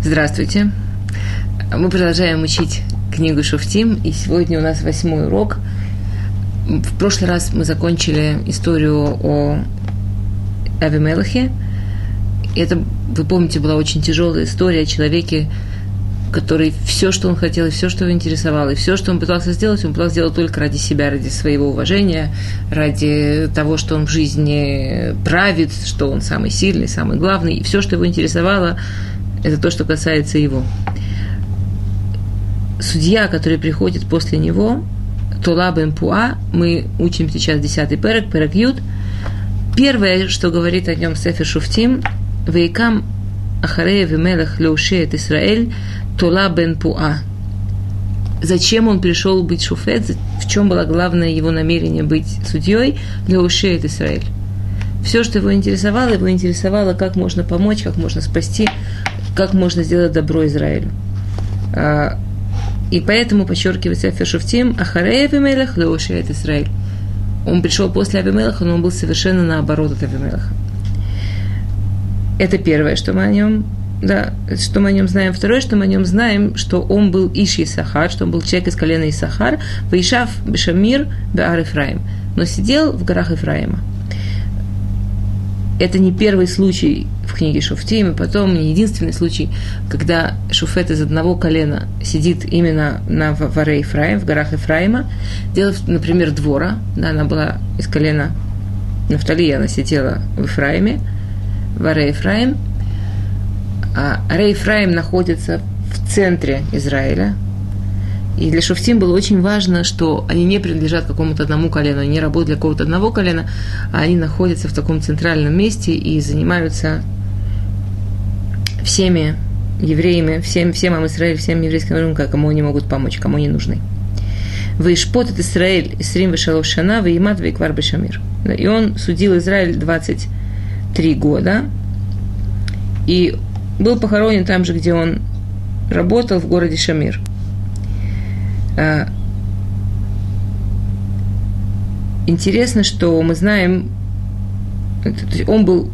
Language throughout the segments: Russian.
Здравствуйте. Мы продолжаем учить книгу Шуфтим, и сегодня у нас восьмой урок. В прошлый раз мы закончили историю о Авимелахе. Это, вы помните, была очень тяжелая история о человеке, который все, что он хотел, и все, что его интересовало, и все, что он пытался сделать, он пытался сделать только ради себя, ради своего уважения, ради того, что он в жизни правит, что он самый сильный, самый главный, и все, что его интересовало, это то, что касается его. Судья, который приходит после него, Тола бен Пуа, мы учим сейчас 10 перек, перек Ют. Первое, что говорит о нем Сефер Шуфтим, Вейкам Ахарея Вимелах Леушеет Исраэль, Тола бен Пуа. Зачем он пришел быть шуфет? В чем было главное его намерение быть судьей? Для ушеет Израиль. Все, что его интересовало, его интересовало, как можно помочь, как можно спасти, как можно сделать добро Израилю. А, и поэтому подчеркивает Сефер Шуфтим, Ахарея Авимелах Леушеет Израиль. Он пришел после Авимелаха, но он был совершенно наоборот от Авимелаха. Это первое, что мы о нем да, что мы о нем знаем. Второе, что мы о нем знаем, что он был Иш Исахар, что он был человек из колена Исахар, Ваишав Бешамир Беар Ифраим, но сидел в горах Ифраима. Это не первый случай в книге Шуфтим, и потом не единственный случай, когда Шуфет из одного колена сидит именно на Варе Ифраим, в горах Ифраима. Дело, например, Двора, да, она была из колена Нафтали, она сидела в Ифраиме, Варе Ифраим – а Рейфраим находится в центре Израиля. И для Шуфтим было очень важно, что они не принадлежат какому-то одному колену, они не работают для какого-то одного колена, а они находятся в таком центральном месте и занимаются всеми евреями, всем, всем Ам Израиль, всем еврейским народом, кому они могут помочь, кому они нужны. Вейшпот от Израиль, Исрим Вешалов Шана, Веймат Вейквар Бешамир. И он судил Израиль 23 года, и был похоронен там же, где он работал, в городе Шамир. А, интересно, что мы знаем, он был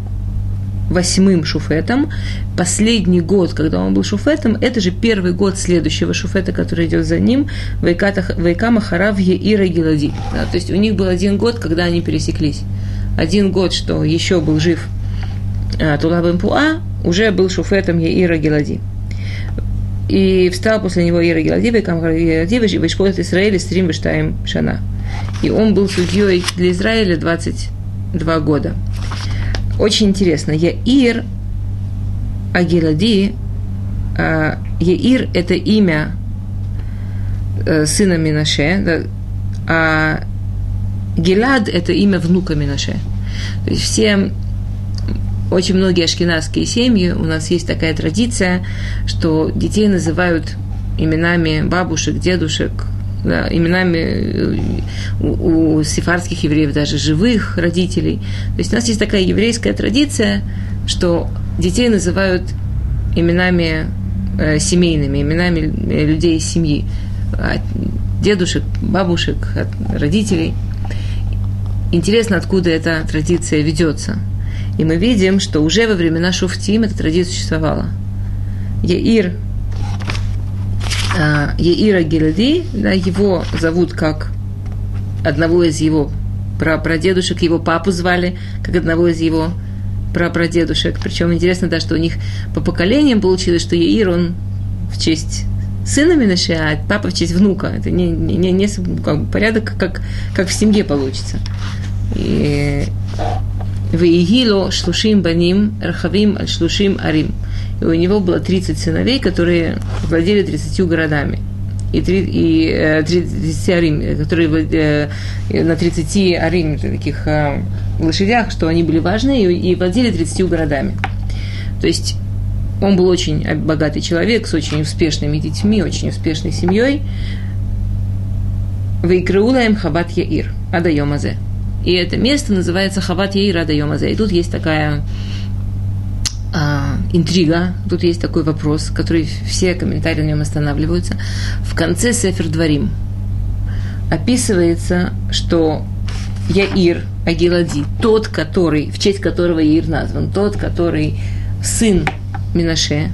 восьмым шуфетом. Последний год, когда он был шуфетом, это же первый год следующего шуфета, который идет за ним, Вайкама Харав Ира Гелади. Да, то есть у них был один год, когда они пересеклись. Один год, что еще был жив а, Тула бен Пуа, уже был шуфетом Яира Гелади. И встал после него Яира Гелади, Векам Гелади, Вешпот Израиля Стрим Вештаем Шана. И он был судьей для Израиля 22 года. Очень интересно. Яир Агелади, а, Яир – это имя э, сына Минаше, а Гелад – это имя внука Минаше. То есть все очень многие ашкенадские семьи, у нас есть такая традиция, что детей называют именами бабушек, дедушек, да, именами э, у, у сефардских евреев даже живых родителей. То есть у нас есть такая еврейская традиция, что детей называют именами э, семейными, именами э, людей из семьи, от дедушек, бабушек, от родителей. Интересно, откуда эта традиция ведется – и мы видим, что уже во времена Шуфтим эта традиция существовала. Яир, а, Яира Гилади, да, его зовут как одного из его прапрадедушек, его папу звали, как одного из его прапрадедушек. Причем интересно, да, что у них по поколениям получилось, что Яир, он в честь сына Минаше, а папа в честь внука. Это не, не, не как бы порядок, как, как в семье получится. И Ваигило шлушим баним рахавим шлушим арим. И у него было 30 сыновей, которые владели 30 городами. И, 3, и 30 э, арим, которые э, на 30 арим, таких э, лошадях, что они были важны и, владели 30 городами. То есть он был очень богатый человек с очень успешными детьми, очень успешной семьей. Вейкраулаем хабат яир, адайомазе. И это место называется Хават Яира Дайомазе. И тут есть такая а, интрига, тут есть такой вопрос, который все комментарии на нем останавливаются. В конце Сефер Дворим описывается, что Яир Агилади, тот, который, в честь которого Яир назван, тот, который сын Минаше,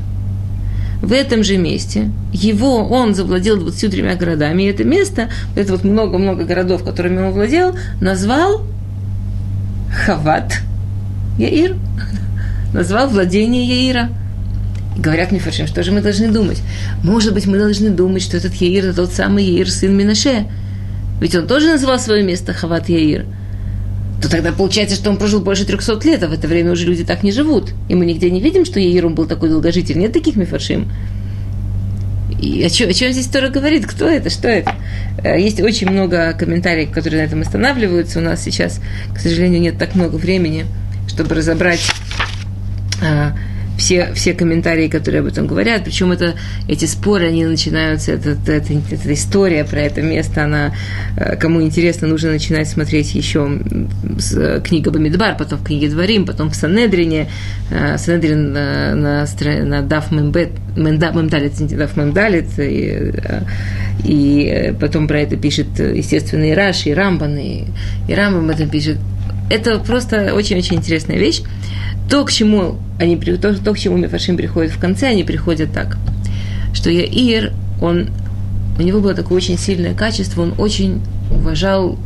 в этом же месте, его, он завладел 23 городами, и это место, это вот много-много городов, которыми он владел, назвал Хават Яир, назвал владение Яира. Говорят мне, Фаршим, что же мы должны думать? Может быть, мы должны думать, что этот Яир – это тот самый Яир, сын Минаше. Ведь он тоже называл свое место Хават Яир – то тогда получается, что он прожил больше 300 лет, а в это время уже люди так не живут. И мы нигде не видим, что Еирум был такой долгожитель. Нет таких мифаршим. И о чем, о чем здесь Тора говорит? Кто это? Что это? Э, есть очень много комментариев, которые на этом останавливаются. У нас сейчас, к сожалению, нет так много времени, чтобы разобрать а, все, все комментарии, которые об этом говорят. Причем это, эти споры, они начинаются, это, это, эта история про это место, она, э, кому интересно, нужно начинать смотреть еще с э, книга Бамидбар, потом в книге Дворим, потом в Санедрине. Э, Санедрин на, на, на Даф Мембет, Мемдалит, Даф Мемдалит, и, и потом про это пишет, естественно, и Раш, и Рамбан, и, и Рамбам это пишет. Это просто очень-очень интересная вещь то, к чему они, то, то, к чему Мефашим приходит в конце, они приходят так, что Яир, он, у него было такое очень сильное качество, он очень уважал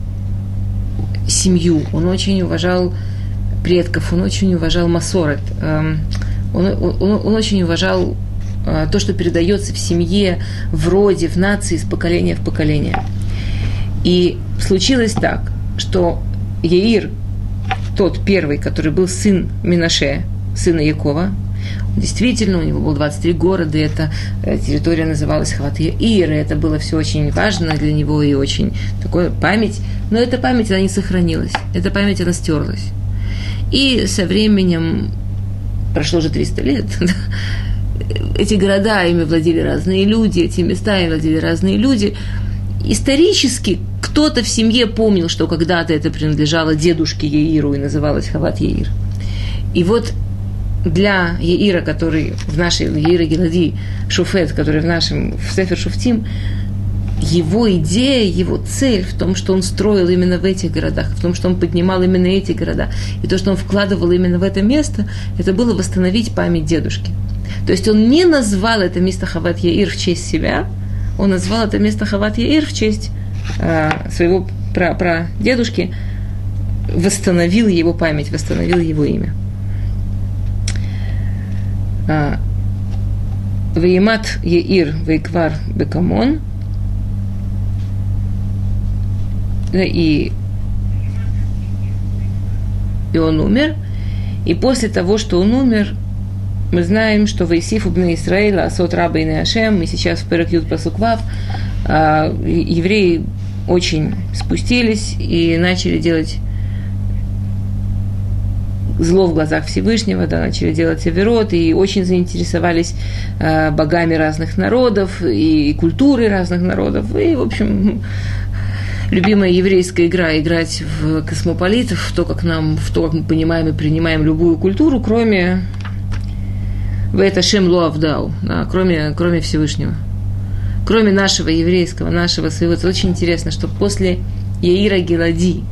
семью, он очень уважал предков, он очень уважал Масорет, эм, он, он, он очень уважал э, то, что передается в семье, в роде, в нации, с поколения в поколение. И случилось так, что Яир – тот первый, который был сын Минаше, сына Якова, Действительно, у него было 23 города, и эта э, территория называлась Хватия и это было все очень важно для него и очень такое память. Но эта память, она не сохранилась, эта память, она стерлась. И со временем, прошло уже 300 лет, эти города, ими владели разные люди, эти места ими владели разные люди. Исторически кто-то в семье помнил, что когда-то это принадлежало дедушке Яиру и называлось Хават Яир. И вот для Яира, который в нашей Яира Гелади, Шуфет, который в нашем в Сефер Шуфтим, его идея, его цель в том, что он строил именно в этих городах, в том, что он поднимал именно эти города, и то, что он вкладывал именно в это место, это было восстановить память дедушки. То есть он не назвал это место Хават Яир в честь себя, он назвал это место Хават Яир в честь своего прадедушки, восстановил его память, восстановил его имя. А, וימת יאיר ויקבר בקמון и, и он умер. И после того, что он умер, мы знаем, что Вейсиф Убны Исраила, Асот Раба и Ашем, мы сейчас в Перекют Пасуквав, а, евреи очень спустились и начали делать зло в глазах Всевышнего, да, начали делать оверот, и очень заинтересовались э, богами разных народов и, и культурой разных народов. И, в общем, любимая еврейская игра играть в космополитов, в то, как нам, в то, как мы понимаем и принимаем любую культуру, кроме в это Шем Луавдау, да, кроме, кроме Всевышнего кроме нашего еврейского, нашего своего. Это очень интересно, что после Яира Гелади,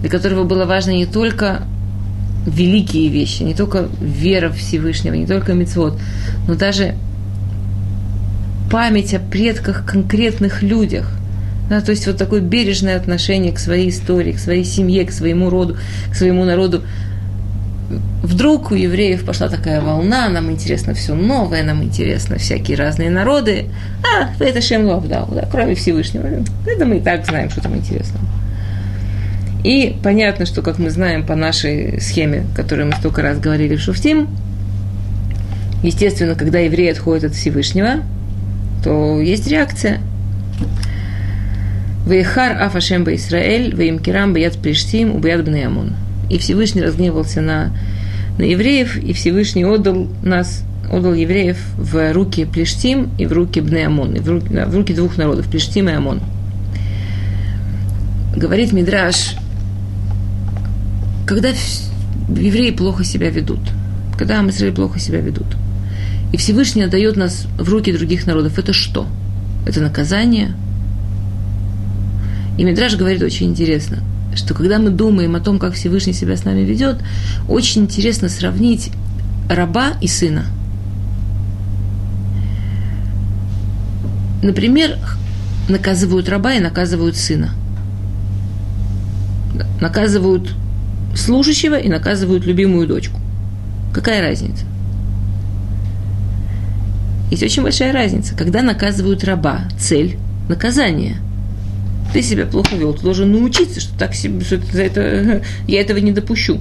для которого было важно не только великие вещи, не только вера Всевышнего, не только мецвод, но даже память о предках конкретных людях. Да, то есть вот такое бережное отношение к своей истории, к своей семье, к своему роду, к своему народу вдруг у евреев пошла такая волна, нам интересно все новое, нам интересно всякие разные народы. А, это Шем Лавдау, да, кроме Всевышнего. Это мы и так знаем, что там интересно. И понятно, что, как мы знаем по нашей схеме, которую мы столько раз говорили в Шуфтим, естественно, когда евреи отходят от Всевышнего, то есть реакция. Вейхар Афашем Израиль, Веймкирам Баяд Плештим, Убаяд Бнеямун и Всевышний разгневался на, на евреев, и Всевышний отдал нас, отдал евреев в руки Плештим и в руки Бне Амон, и в руки, в руки двух народов, Плештим и Амон. Говорит Мидраш, когда евреи плохо себя ведут, когда Амисраиль плохо себя ведут, и Всевышний отдает нас в руки других народов, это что? Это наказание? И Мидраш говорит очень интересно – что когда мы думаем о том, как Всевышний себя с нами ведет, очень интересно сравнить раба и сына. например, наказывают раба и наказывают сына. Наказывают служащего и наказывают любимую дочку. Какая разница? Есть очень большая разница. Когда наказывают раба, цель – наказание. Ты себя плохо вел, ты должен научиться, что так себе, что за это, я этого не допущу.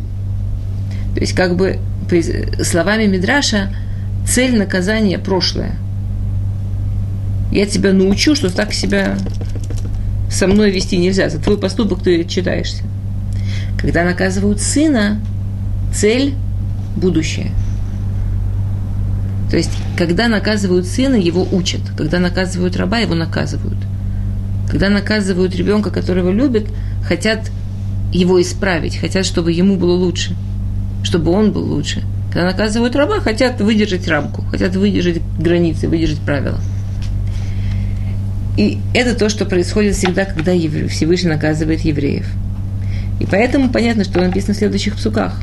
То есть, как бы, словами Мидраша, цель наказания – прошлое. Я тебя научу, что так себя со мной вести нельзя. За твой поступок ты читаешься. Когда наказывают сына, цель – будущее. То есть, когда наказывают сына, его учат. Когда наказывают раба, его наказывают. Когда наказывают ребенка, которого любят, хотят его исправить, хотят, чтобы ему было лучше, чтобы он был лучше. Когда наказывают раба, хотят выдержать рамку, хотят выдержать границы, выдержать правила. И это то, что происходит всегда, когда Всевышний наказывает евреев. И поэтому понятно, что написано в следующих псуках.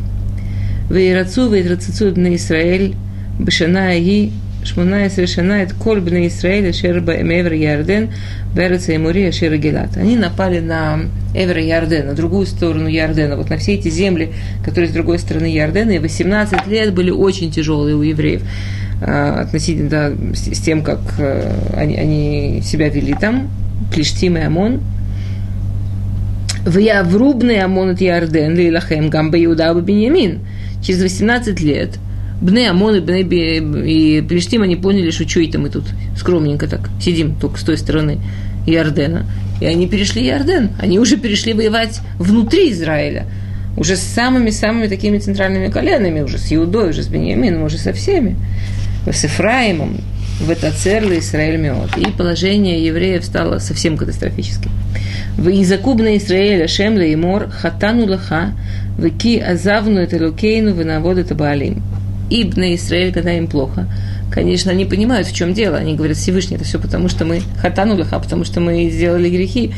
«Вейрацу, вейрацицу на Израиль, бешана и шмуна совершена это коль бна Израиля шерба эмевр Ярден, береца и Мурия шера Гелат». Они напали на Эвер Ярден, на другую сторону Ярдена, вот на все эти земли, которые с другой стороны Ярдена, и 18 лет были очень тяжелые у евреев относительно да, с, тем, как они, они себя вели там, Плештим и Амон – Виявру бны Амон от Ярден, Лилахем, Гамба Иуда Беньямин. Через 18 лет Бны Амон и Бны и Плештим, они поняли, что что это мы тут скромненько так сидим только с той стороны Ярдена. И они перешли Ярден. Они уже перешли воевать внутри Израиля. Уже с самыми-самыми такими центральными коленами, уже с Иудой, уже с Беньямином, уже со всеми. С Ефраимом, в Этацерле Израиль Меот. И положение евреев стало совсем катастрофическим. В Изакубна Израиля Шемля и Мор Хатану Лаха Вики Азавну это Лукейну Винавод это Баалим. И на Израиль, когда им плохо, конечно, они понимают, в чем дело. Они говорят, Всевышний, это все потому, что мы хатану лаха, потому что мы сделали грехи.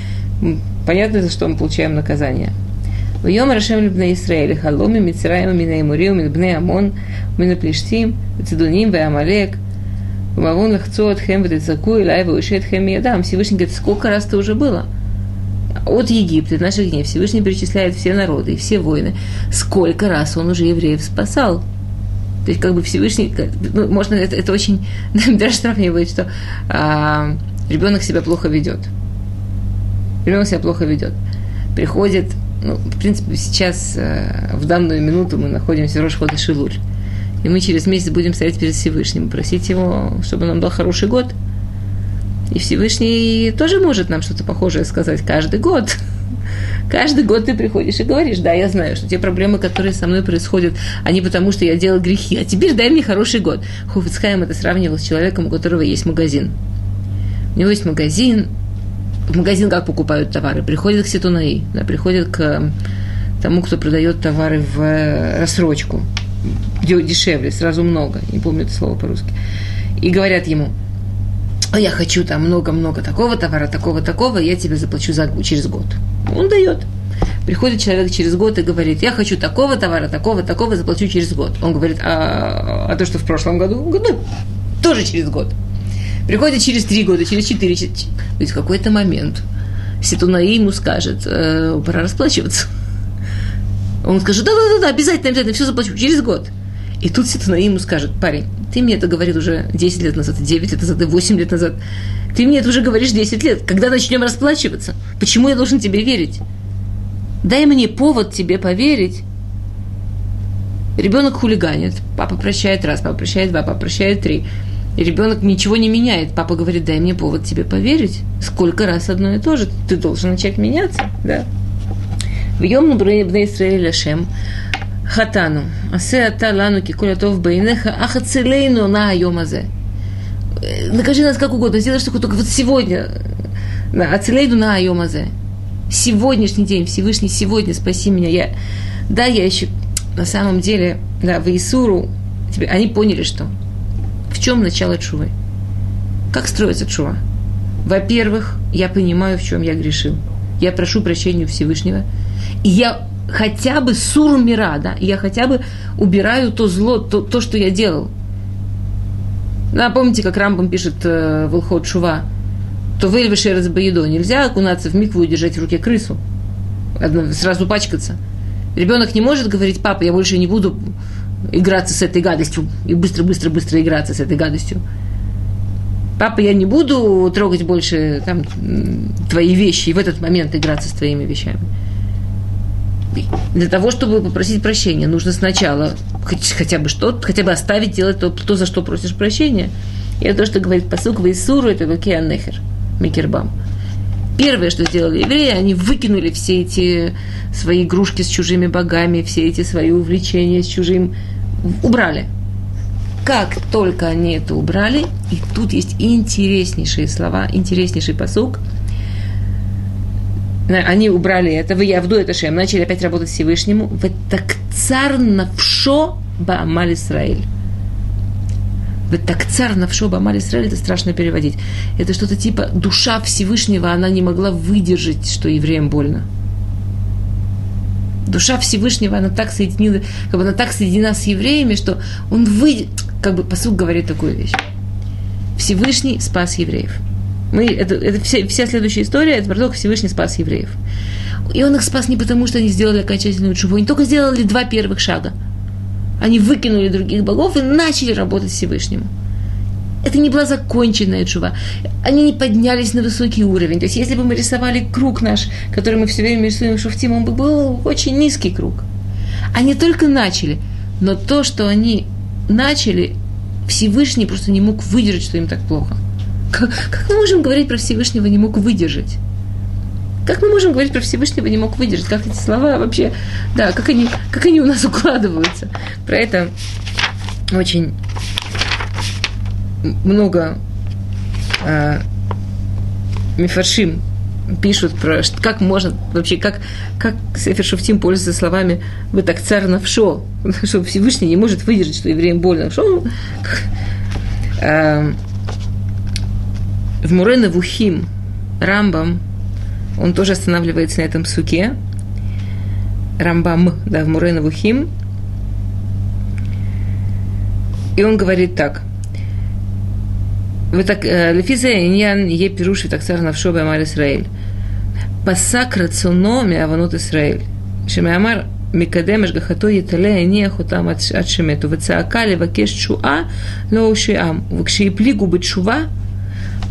Понятно, за что мы получаем наказание. В Йом Рашем Либне Израиль, Халоми, Мицраем, Мина Имурил, Мина Амон, Мина Плештим, Цидуним, Амалек, Вавун Лахцу от Хем, Вадицаку, Илай, Ваушет Хем, Ядам. Всевышний говорит, сколько раз это уже было? от Египта, наших дней, Всевышний перечисляет все народы и все войны. Сколько раз он уже евреев спасал? То есть, как бы Всевышний, ну, можно, это, это очень, даже сравнивает, что а, ребенок себя плохо ведет. Ребенок себя плохо ведет. Приходит, ну, в принципе, сейчас, а, в данную минуту мы находимся в Рошхода Шилуль. И мы через месяц будем стоять перед Всевышним, просить его, чтобы нам дал хороший год – и Всевышний тоже может нам что-то похожее сказать каждый год. Каждый год ты приходишь и говоришь, да, я знаю, что те проблемы, которые со мной происходят, они потому, что я делал грехи. А теперь дай мне хороший год. Хофицхайм это сравнивал с человеком, у которого есть магазин. У него есть магазин. В магазин как покупают товары? Приходят к Ситунаи, да, приходят к тому, кто продает товары в э, рассрочку. Дешевле, сразу много. Не помню это слово по-русски. И говорят ему – я хочу там много-много такого товара, такого-такого, я тебе заплачу за, через год. Он дает. Приходит человек через год и говорит, я хочу такого товара, такого, такого, заплачу через год. Он говорит, а, а то, что в прошлом году? Он говорит, ну, тоже через год. Приходит через три года, через четыре. Через... Есть в какой-то момент Ситунаи ему скажет, э, пора расплачиваться. Он скажет, да-да-да, обязательно, обязательно, все заплачу, через год. И тут Ситунаи ему скажет, парень, ты мне это говорил уже 10 лет назад, 9 лет назад, 8 лет назад. Ты мне это уже говоришь 10 лет. Когда начнем расплачиваться? Почему я должен тебе верить? Дай мне повод тебе поверить. Ребенок хулиганит. Папа прощает раз, папа прощает два, папа прощает три. И ребенок ничего не меняет. Папа говорит, дай мне повод тебе поверить. Сколько раз одно и то же. Ты должен начать меняться. Да. В Йом Израиля Шем חטאנו, עשה אתה לנו ככל הטוב בעיניך, אך הצילנו на היום הזה. Накажи нас как угодно, сделай что только вот сегодня. Ацелейду на айом азе. Сегодняшний день, Всевышний, сегодня спаси меня. Я, да, я еще на самом деле, да, в Исуру, они поняли, что в чем начало чувы. Как строится чува? Во-первых, я понимаю, в чем я грешил. Я прошу прощения Всевышнего. И я хотя бы суру мира, да, я хотя бы убираю то зло, то, то что я делал. Да, помните, как Рамбам пишет э, в Илхот Шува, то выльвыши разбоедо. Нельзя окунаться в микву и держать в руке крысу. Сразу пачкаться. Ребенок не может говорить, папа, я больше не буду играться с этой гадостью и быстро-быстро-быстро играться с этой гадостью. Папа, я не буду трогать больше там, твои вещи и в этот момент играться с твоими вещами. Для того, чтобы попросить прощения, нужно сначала хотя бы что хотя бы оставить делать то, то, за что просишь прощения. И это то, что говорит посук Вейсуру, это Вакеанехер, Микербам. Первое, что сделали евреи, они выкинули все эти свои игрушки с чужими богами, все эти свои увлечения с чужим, убрали. Как только они это убрали, и тут есть интереснейшие слова, интереснейший посук, они убрали это, вы Явду это Шем, начали опять работать Всевышнему, в так цар навшо Баамаль Исраиль. В так цар навшо Баамаль Исраиль, это страшно переводить. Это что-то типа душа Всевышнего, она не могла выдержать, что евреям больно. Душа Всевышнего, она так соединила, как бы она так соединена с евреями, что он выйдет, как бы посуд говорит такую вещь. Всевышний спас евреев. Мы, это, это вся, вся следующая история, это про то, как Всевышний спас евреев. И он их спас не потому, что они сделали окончательную чуву, они только сделали два первых шага. Они выкинули других богов и начали работать с Всевышним. Это не была законченная чува. Они не поднялись на высокий уровень. То есть, если бы мы рисовали круг наш, который мы все время рисуем в шуфтим, он бы был очень низкий круг. Они только начали. Но то, что они начали, Всевышний просто не мог выдержать, что им так плохо. Как, как мы можем говорить про Всевышнего не мог выдержать? Как мы можем говорить про Всевышнего не мог выдержать? Как эти слова вообще, да, как они, как они у нас укладываются? Про это очень много э, мифаршим пишут про как можно вообще как как Сефер Шуфтим пользуется словами вы так царь навшо что Всевышний не может выдержать что евреям больно что э, в Мурена Вухим Рамбам, он тоже останавливается на этом суке. Рамбам, да, в Мурена Вухим. И он говорит так. Вы так, э, Лефизе Иньян Е Пируши Таксар Навшоба Амар Исраэль. Пасак рацуно миаванут Исраэль. Шемиамар Микадем Ашгахато Етале от шемету Атшемету. Вацаакали Вакеш Чуа и плигу губы Чува –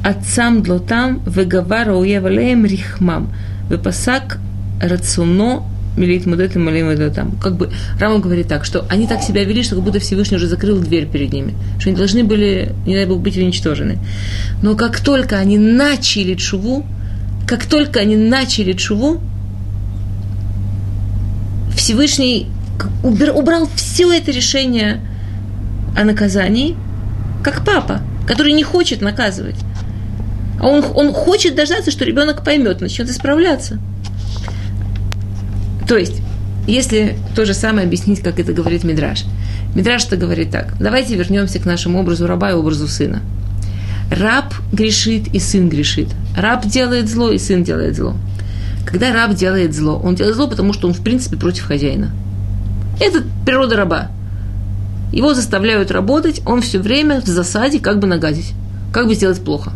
отцам длотам выговар уевалеем рихмам. Выпасак рационно милит мудет и малим там. Как бы Рама говорит так, что они так себя вели, что как будто Всевышний уже закрыл дверь перед ними, что они должны были, не дай Бог, быть уничтожены. Но как только они начали чуву, как только они начали чуву, Всевышний убрал все это решение о наказании, как папа, который не хочет наказывать. Он, он хочет дождаться, что ребенок поймет, начнет исправляться. То есть, если то же самое объяснить, как это говорит Мидраш. Мидраш-то говорит так. Давайте вернемся к нашему образу раба и образу сына. Раб грешит и сын грешит. Раб делает зло и сын делает зло. Когда раб делает зло, он делает зло, потому что он, в принципе, против хозяина. Это природа раба. Его заставляют работать, он все время в засаде, как бы нагадить, как бы сделать плохо.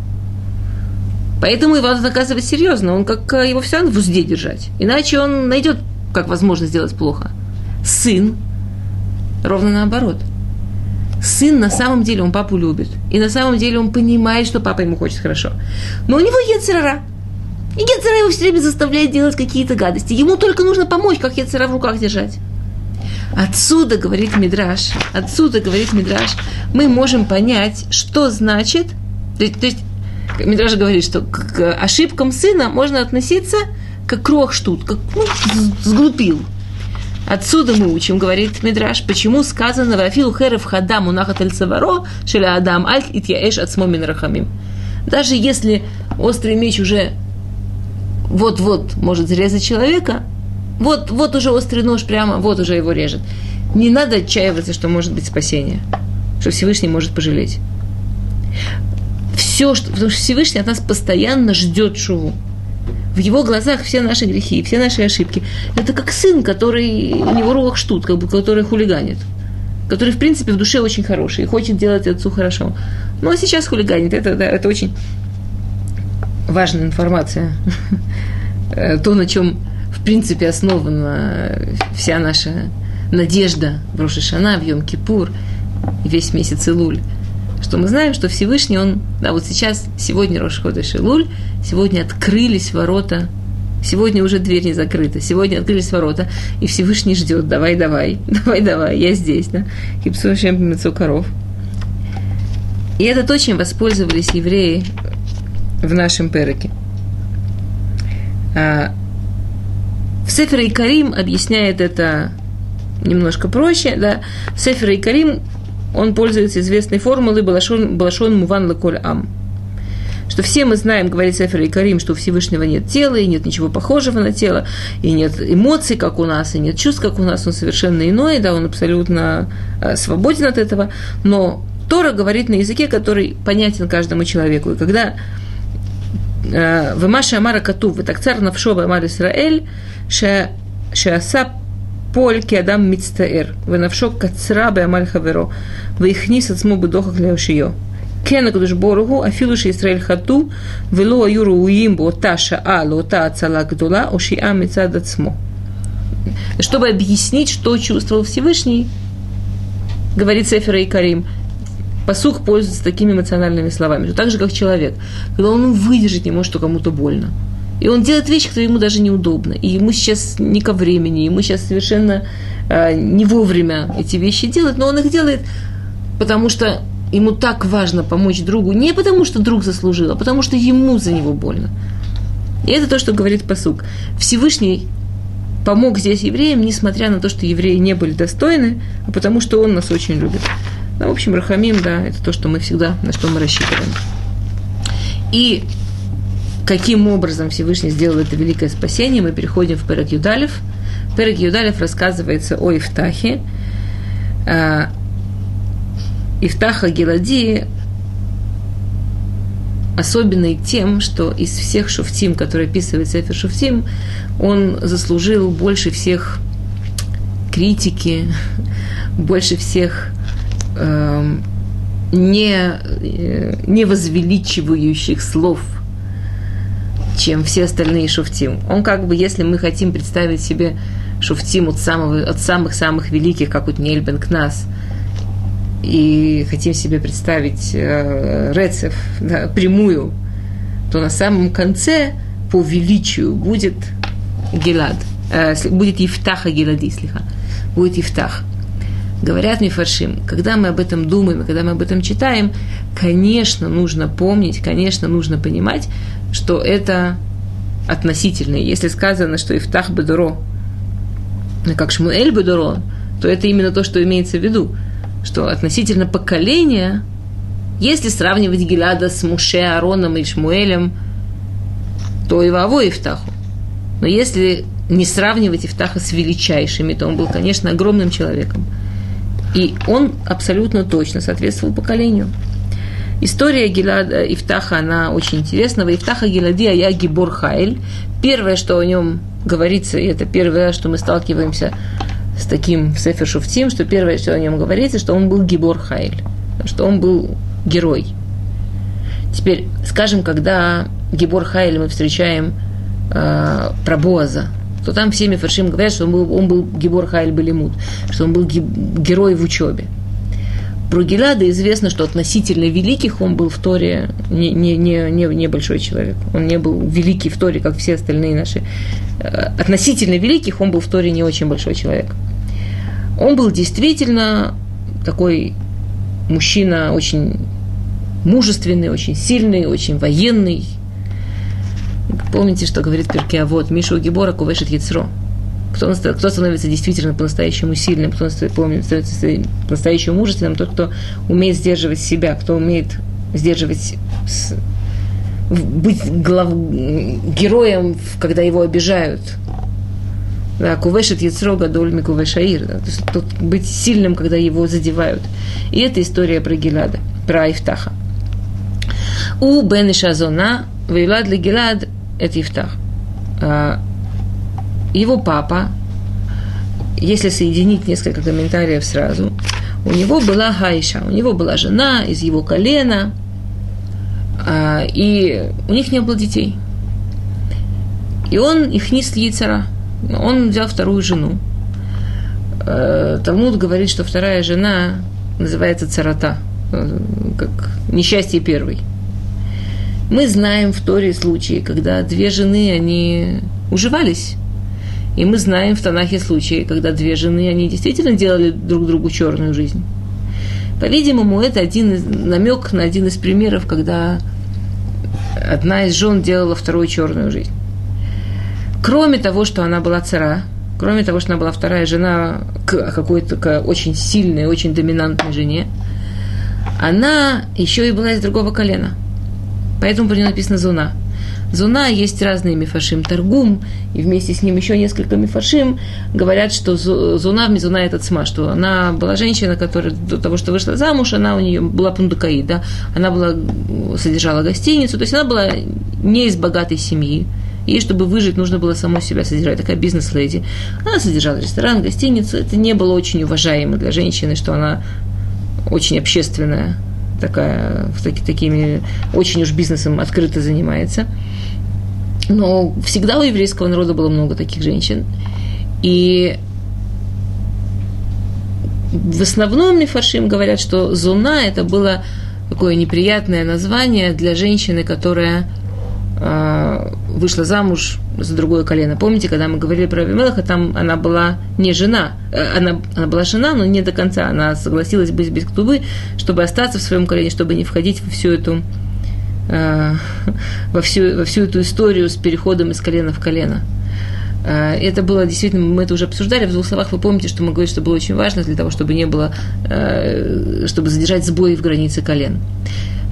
Поэтому его надо наказывать серьезно, он как э, его все равно в узде держать. Иначе он найдет как возможно сделать плохо. Сын ровно наоборот. Сын на самом деле, он папу любит. И на самом деле он понимает, что папа ему хочет хорошо. Но у него Ецерара. И Ецера его все время заставляет делать какие-то гадости. Ему только нужно помочь, как Ецера в руках держать. Отсюда, говорит Мидраш, отсюда, говорит Мидраш, мы можем понять, что значит, то есть Мидраш говорит, что к ошибкам сына можно относиться как крох штут, как ну, сглупил. Отсюда мы учим, говорит Мидраш, почему сказано «Вафил херев хадам унахат саваро, шеля адам альт итьяэш смомин рахамим». Даже если острый меч уже вот-вот может зарезать человека, вот, вот уже острый нож прямо, вот уже его режет. Не надо отчаиваться, что может быть спасение, что Всевышний может пожалеть. Все, что, потому что Всевышний от нас постоянно ждет шуву в его глазах все наши грехи, все наши ошибки. Это как сын, который у него рулах штут, как бы, который хулиганит. Который, в принципе, в душе очень хороший и хочет делать отцу хорошо. Но сейчас хулиганит. Это, да, это очень важная информация. То, на чем, в принципе, основана вся наша надежда в Рошишана, в Йом-Кипур, весь месяц Илуль. Что мы знаем, что Всевышний, он, да, вот сейчас, сегодня Рошходыш Илуль, сегодня открылись ворота Сегодня уже дверь не закрыта, сегодня открылись ворота, и Всевышний ждет, давай, давай, давай, давай, я здесь, да, хипсу коров. И это то, чем воспользовались евреи в нашем переке. А, в Сефере и Карим объясняет это немножко проще, да. В и Карим он пользуется известной формулой «Балашон, балашон муван леколь ам» что все мы знаем, говорит Сефер и Карим, что у Всевышнего нет тела, и нет ничего похожего на тело, и нет эмоций, как у нас, и нет чувств, как у нас, он совершенно иной, да, он абсолютно э, свободен от этого, но Тора говорит на языке, который понятен каждому человеку. И когда э, в Маша Амара Катув, так царь Навшова Амар Исраэль, Шеаса поль киадам мицтаэр, ונפשו קצרה בעמל חברו, והכניס עצמו בדוחק להושיעו. כן הקדוש ברוך הוא, אפילו שישראל חטאו ולא היו ראויים באותה שעה לאותה הצלה גדולה, הושיעה מצד עצמו. Чтобы объяснить, что чувствовал Всевышний, говорит Сефера и Карим, посух пользуется такими эмоциональными словами, что так же, как человек, когда он выдержать не может, что кому-то больно. И он делает вещи, которые ему даже неудобно. И ему сейчас не ко времени, ему сейчас совершенно э, не вовремя эти вещи делать, но он их делает, потому что ему так важно помочь другу не потому, что друг заслужил, а потому что ему за него больно. И это то, что говорит посук. Всевышний помог здесь евреям, несмотря на то, что евреи не были достойны, а потому что он нас очень любит. Ну, в общем, Рахамим, да, это то, что мы всегда, на что мы рассчитываем. И каким образом Всевышний сделал это великое спасение, мы переходим в Перек Юдалев. Перек Юдалев рассказывается о Ифтахе, а, Ифтаха Гелади особенный тем, что из всех шуфтим, которые описывает Сефер Шуфтим, он заслужил больше всех критики, больше всех э, не, э, не возвеличивающих слов, чем все остальные шуфтим. Он как бы, если мы хотим представить себе шуфтим от, самого, от самых-самых великих, как вот Нельбен Кнас – и хотим себе представить э, Рецев да, прямую, то на самом конце по величию будет Гелад, э, будет Ифтаха Гелади, слиха, будет Ифтах. Говорят Мифаршим, когда мы об этом думаем, когда мы об этом читаем, конечно, нужно помнить, конечно, нужно понимать, что это относительно. Если сказано, что Ифтах Бедуро, как Шмуэль Бедуро, то это именно то, что имеется в виду – что относительно поколения, если сравнивать Гиляда с Муше, Ароном и Шмуэлем, то и Ваво Ифтаху. Но если не сравнивать Ифтаха с величайшими, то он был, конечно, огромным человеком. И он абсолютно точно соответствовал поколению. История Гилада Ифтаха, она очень интересна. В Ифтаха Гилади Ая Гибор Хайль. Первое, что о нем говорится, и это первое, что мы сталкиваемся с таким Сефер Шуфтим, что первое, что о нем говорится, что он был Гибор Хайль, что он был герой. Теперь, скажем, когда Гибор Хайль мы встречаем э, про Боаза, то там всеми фаршим говорят, что он был, он был Гибор Хайль Балимут, что он был герой в учебе. Про Гелада известно, что относительно великих он был в Торе не, не, не, не, не большой человек. Он не был великий в Торе, как все остальные наши. Э, относительно великих он был в Торе не очень большой человек. Он был действительно такой мужчина очень мужественный, очень сильный, очень военный. Помните, что говорит Перке, а вот Мишу Гибора кувешит яцро. Кто, кто становится действительно по-настоящему сильным, кто становится по-настоящему мужественным, тот, кто умеет сдерживать себя, кто умеет сдерживать быть глав... героем, когда его обижают, да, кувешет яцро гадоль микувешаир. Да, то есть тут быть сильным, когда его задевают. И это история про Гелада, про Ифтаха. У Бен Шазона Вейлад ли Гелад это Ифтах. А, его папа, если соединить несколько комментариев сразу, у него была Хайша, у него была жена из его колена, А, и у них не было детей. И он их не с. Он взял вторую жену. Э, Талмуд говорит, что вторая жена называется царата, э, как несчастье первой. Мы знаем в Торе случаи, когда две жены, они уживались. И мы знаем в Танахе случаи, когда две жены, они действительно делали друг другу черную жизнь. По-видимому, это один из, намек на один из примеров, когда одна из жен делала вторую черную жизнь. Кроме того, что она была цара, кроме того, что она была вторая жена к какой-то к очень сильной, очень доминантной жене, она еще и была из другого колена. Поэтому про нее написано «зуна». Зуна есть разные мифашим. Таргум и вместе с ним еще несколько мифашим говорят, что Зуна, Мизуна это цма, что она была женщина, которая до того, что вышла замуж, она у нее была пундукаид, да, она была, содержала гостиницу, то есть она была не из богатой семьи, Ей, чтобы выжить, нужно было самой себя содержать. Такая бизнес-леди. Она содержала ресторан, гостиницу. Это не было очень уважаемо для женщины, что она очень общественная, такая, таки, такими, очень уж бизнесом открыто занимается. Но всегда у еврейского народа было много таких женщин. И в основном мифаршим говорят, что зуна это было такое неприятное название для женщины, которая вышла замуж за другое колено. Помните, когда мы говорили про Авимелаха, там она была не жена, э, она, она была жена, но не до конца. Она согласилась быть без ктубы, чтобы остаться в своем колене, чтобы не входить во всю эту э, во, всю, во всю эту историю с переходом из колена в колено. Э, это было действительно, мы это уже обсуждали, в двух словах вы помните, что мы говорили, что было очень важно для того, чтобы не было, чтобы задержать сбои в границе колен.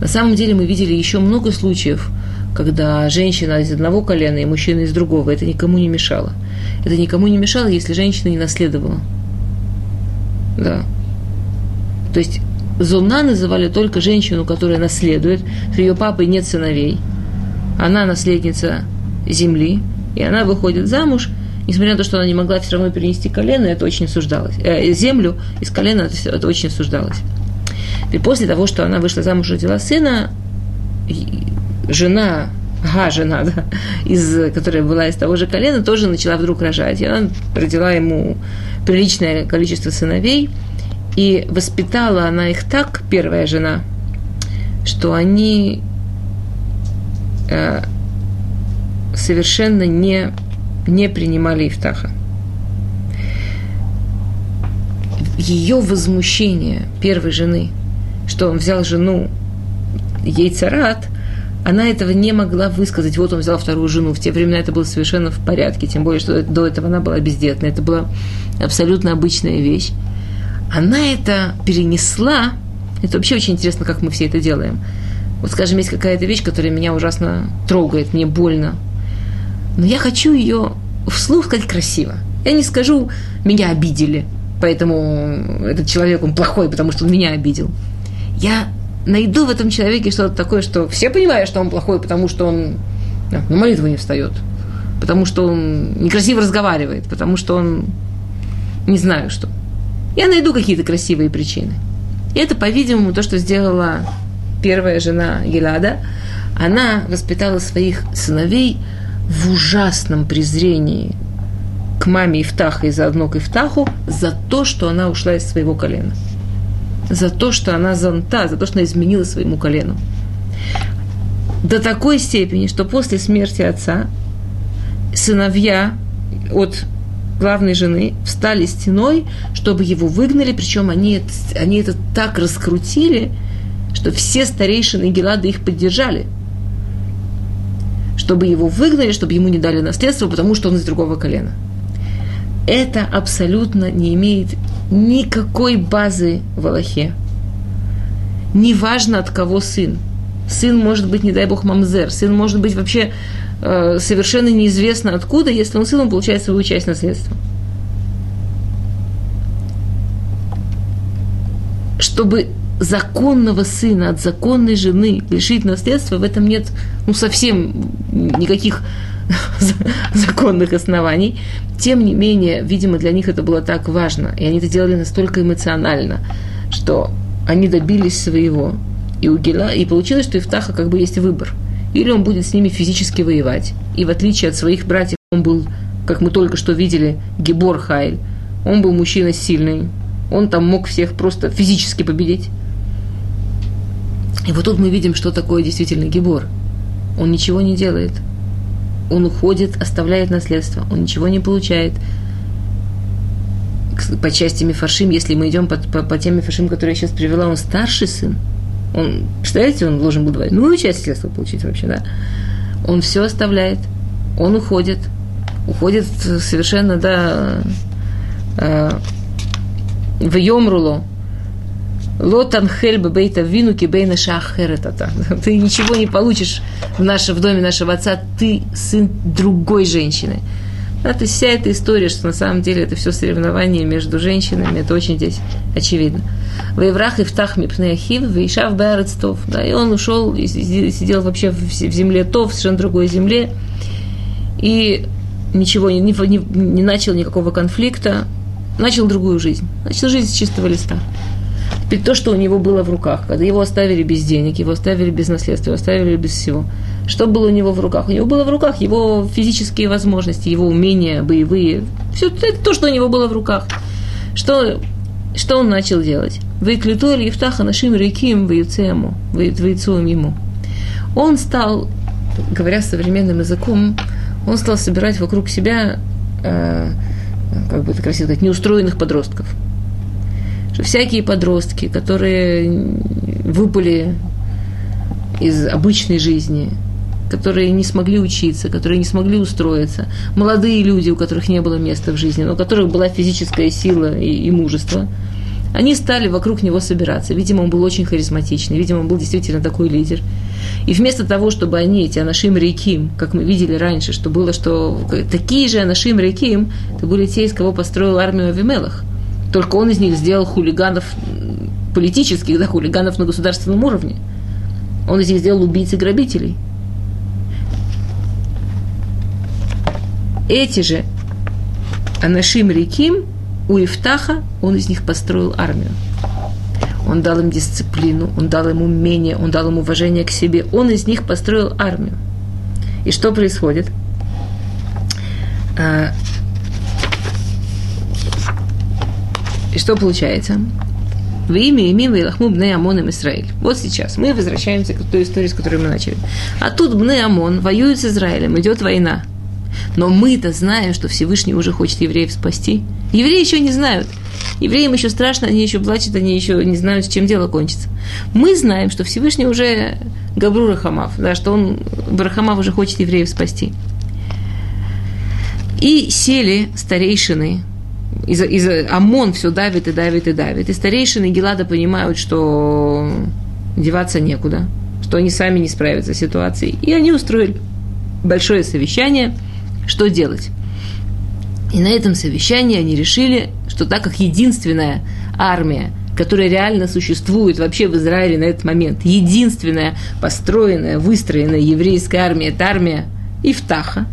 На самом деле мы видели еще много случаев, когда женщина из одного колена и мужчина из другого. Это никому не мешало. Это никому не мешало, если женщина не наследовала. Да. То есть Зуна называли только женщину, которая наследует, что ее папы нет сыновей. Она наследница земли, и она выходит замуж, несмотря на то, что она не могла все равно перенести колено, это очень осуждалось. Э, землю из колена это, это очень осуждалось. И после того, что она вышла замуж, родила сына, жена, ага, жена, да, из, которая была из того же колена, тоже начала вдруг рожать. И она родила ему приличное количество сыновей, и воспитала она их так, первая жена, что они э, совершенно не, не принимали Ифтаха. Ее возмущение первой жены, что он взял жену ей царат, она этого не могла высказать. Вот он взял вторую жену. В те времена это было совершенно в порядке, тем более, что до этого она была бездетна. Это была абсолютно обычная вещь. Она это перенесла. Это вообще очень интересно, как мы все это делаем. Вот, скажем, есть какая-то вещь, которая меня ужасно трогает, мне больно. Но я хочу ее вслух сказать красиво. Я не скажу, меня обидели, поэтому этот человек, он плохой, потому что он меня обидел. Я найду в этом человеке что-то такое, что все понимают, что он плохой, потому что он да, на молитву не встает, потому что он некрасиво разговаривает, потому что он не знаю что. Я найду какие-то красивые причины. И это, по-видимому, то, что сделала первая жена Гелада. Она воспитала своих сыновей в ужасном презрении к маме Ифтаха и заодно к Ифтаху за то, что она ушла из своего колена за то, что она зонта, за то, что она изменила своему колену. До такой степени, что после смерти отца сыновья от главной жены встали стеной, чтобы его выгнали, причем они, они это так раскрутили, что все старейшины Гелада их поддержали. Чтобы его выгнали, чтобы ему не дали наследство, потому что он из другого колена. Это абсолютно не имеет никакой базы в Аллахе. Неважно, от кого сын. Сын может быть, не дай бог, мамзер. Сын может быть вообще э, совершенно неизвестно откуда, если он сын, он получает свою часть наследства. Чтобы законного сына от законной жены лишить наследства, в этом нет ну, совсем никаких законных оснований. Тем не менее, видимо, для них это было так важно, и они это делали настолько эмоционально, что они добились своего. И у Гила, и получилось, что Ифтаха как бы есть выбор. Или он будет с ними физически воевать. И в отличие от своих братьев, он был, как мы только что видели, Гебор Хайль. Он был мужчина сильный. Он там мог всех просто физически победить. И вот тут мы видим, что такое действительно Гебор. Он ничего не делает. Он уходит, оставляет наследство. Он ничего не получает по части Мифаршим, если мы идем по, по, по теме Мифаршим, которую я сейчас привела, он старший сын. Он, представляете, он должен был двойную часть наследства получить вообще, да? Он все оставляет, он уходит, уходит совершенно, да, э, в Йомруло, Лотан хельба бейта вину кибейна шахеретата. Ты ничего не получишь в, наше, в доме нашего отца, ты сын другой женщины. Да, то есть вся эта история, что на самом деле это все соревнование между женщинами, это очень здесь очевидно. Воеврах и втах мипнеахив, вейшав беарецтов. Да, и он ушел и сидел вообще в земле Тов, в совершенно другой земле. И ничего не, не, не начал никакого конфликта, начал другую жизнь. Начал жизнь с чистого листа. То, что у него было в руках, когда его оставили без денег, его оставили без наследства, его оставили без всего. Что было у него в руках? У него было в руках его физические возможности, его умения боевые. Все это то, что у него было в руках. Что, что он начал делать? Выклиту или Евтаха нашим реким вейцему, вейцуем ему. Он стал, говоря современным языком, он стал собирать вокруг себя, э, как бы это красиво сказать, неустроенных подростков – что всякие подростки, которые выпали из обычной жизни, которые не смогли учиться, которые не смогли устроиться, молодые люди, у которых не было места в жизни, но у которых была физическая сила и, и мужество, они стали вокруг него собираться. Видимо, он был очень харизматичный, видимо, он был действительно такой лидер. И вместо того, чтобы они, эти Анашим Рейким, как мы видели раньше, что было, что такие же Анашим Рейким, это были те, из кого построил армию Авимелах – только он из них сделал хулиганов политических, да, хулиганов на государственном уровне. Он из них сделал убийц и грабителей. Эти же Анашим Риким, у Ифтаха, он из них построил армию. Он дал им дисциплину, он дал им умение, он дал им уважение к себе. Он из них построил армию. И что происходит? И что получается? В имя имим Вейлахму Бне Амон и Израиль. Вот сейчас мы возвращаемся к той истории, с которой мы начали. А тут Бне Амон воюет с Израилем, идет война. Но мы-то знаем, что Всевышний уже хочет евреев спасти. Евреи еще не знают. Евреям еще страшно, они еще плачут, они еще не знают, с чем дело кончится. Мы знаем, что Всевышний уже Габру Рахамав, да, что он, Барахамав уже хочет евреев спасти. И сели старейшины из, из ОМОН все давит и давит и давит. И старейшины Гелада понимают, что деваться некуда, что они сами не справятся с ситуацией. И они устроили большое совещание, что делать. И на этом совещании они решили, что так как единственная армия, которая реально существует вообще в Израиле на этот момент, единственная построенная, выстроенная еврейская армия, это армия Ифтаха,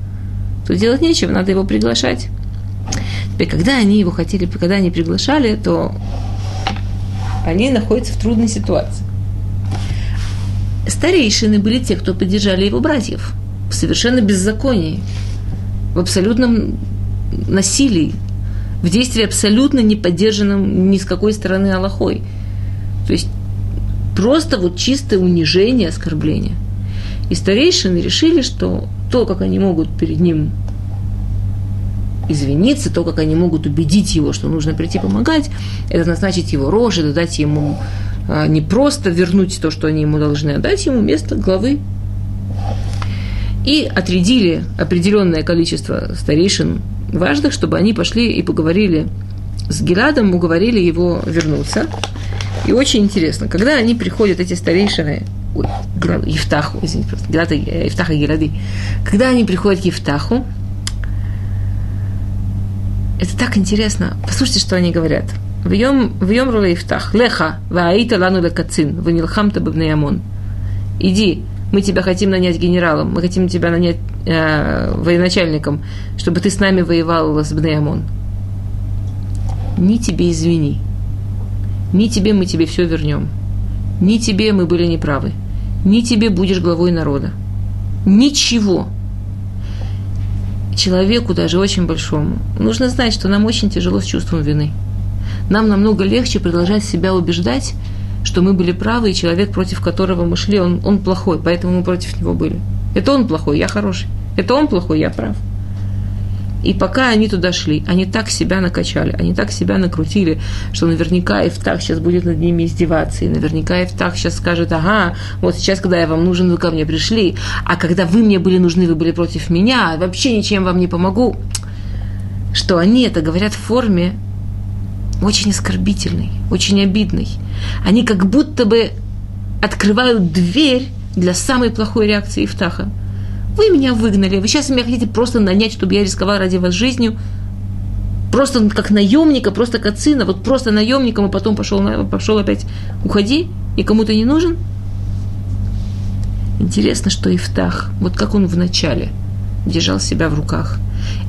то делать нечего, надо его приглашать. Теперь, когда они его хотели, когда они приглашали, то они находятся в трудной ситуации. Старейшины были те, кто поддержали его братьев в совершенно беззаконии, в абсолютном насилии, в действии абсолютно не поддержанном ни с какой стороны Аллахой. То есть просто вот чистое унижение, оскорбление. И старейшины решили, что то, как они могут перед ним извиниться, то, как они могут убедить его, что нужно прийти помогать, это назначить его рожь, это дать ему а, не просто вернуть то, что они ему должны, а дать ему место главы. И отрядили определенное количество старейшин важных, чтобы они пошли и поговорили с Геладом, уговорили его вернуться. И очень интересно, когда они приходят, эти старейшины, ой, Евтаху, извините, просто, Гелад, Евтаха и Гелады, когда они приходят к Евтаху, это так интересно. Послушайте, что они говорят. Вьем рула ифтах. Леха, вааита лану лекацин, ванилхамта бабнеямон. Иди, мы тебя хотим нанять генералом, мы хотим тебя нанять э, военачальником, чтобы ты с нами воевал с Бнеямон. Ни тебе извини, ни тебе мы тебе все вернем. ни тебе мы были неправы, ни тебе будешь главой народа. Ничего. Человеку, даже очень большому, нужно знать, что нам очень тяжело с чувством вины. Нам намного легче продолжать себя убеждать, что мы были правы, и человек, против которого мы шли, он, он плохой, поэтому мы против него были. Это он плохой, я хороший. Это он плохой, я прав. И пока они туда шли, они так себя накачали, они так себя накрутили, что наверняка Ифтах сейчас будет над ними издеваться, и наверняка Ифтах сейчас скажет, ага, вот сейчас, когда я вам нужен, вы ко мне пришли, а когда вы мне были нужны, вы были против меня, вообще ничем вам не помогу. Что они это говорят в форме очень оскорбительной, очень обидной. Они как будто бы открывают дверь для самой плохой реакции Ифтаха – вы меня выгнали, вы сейчас меня хотите просто нанять, чтобы я рисковал ради вас жизнью. Просто как наемника, просто как сына, вот просто наемником, и потом пошел, пошел опять, уходи, и кому то не нужен. Интересно, что Ифтах, вот как он вначале держал себя в руках,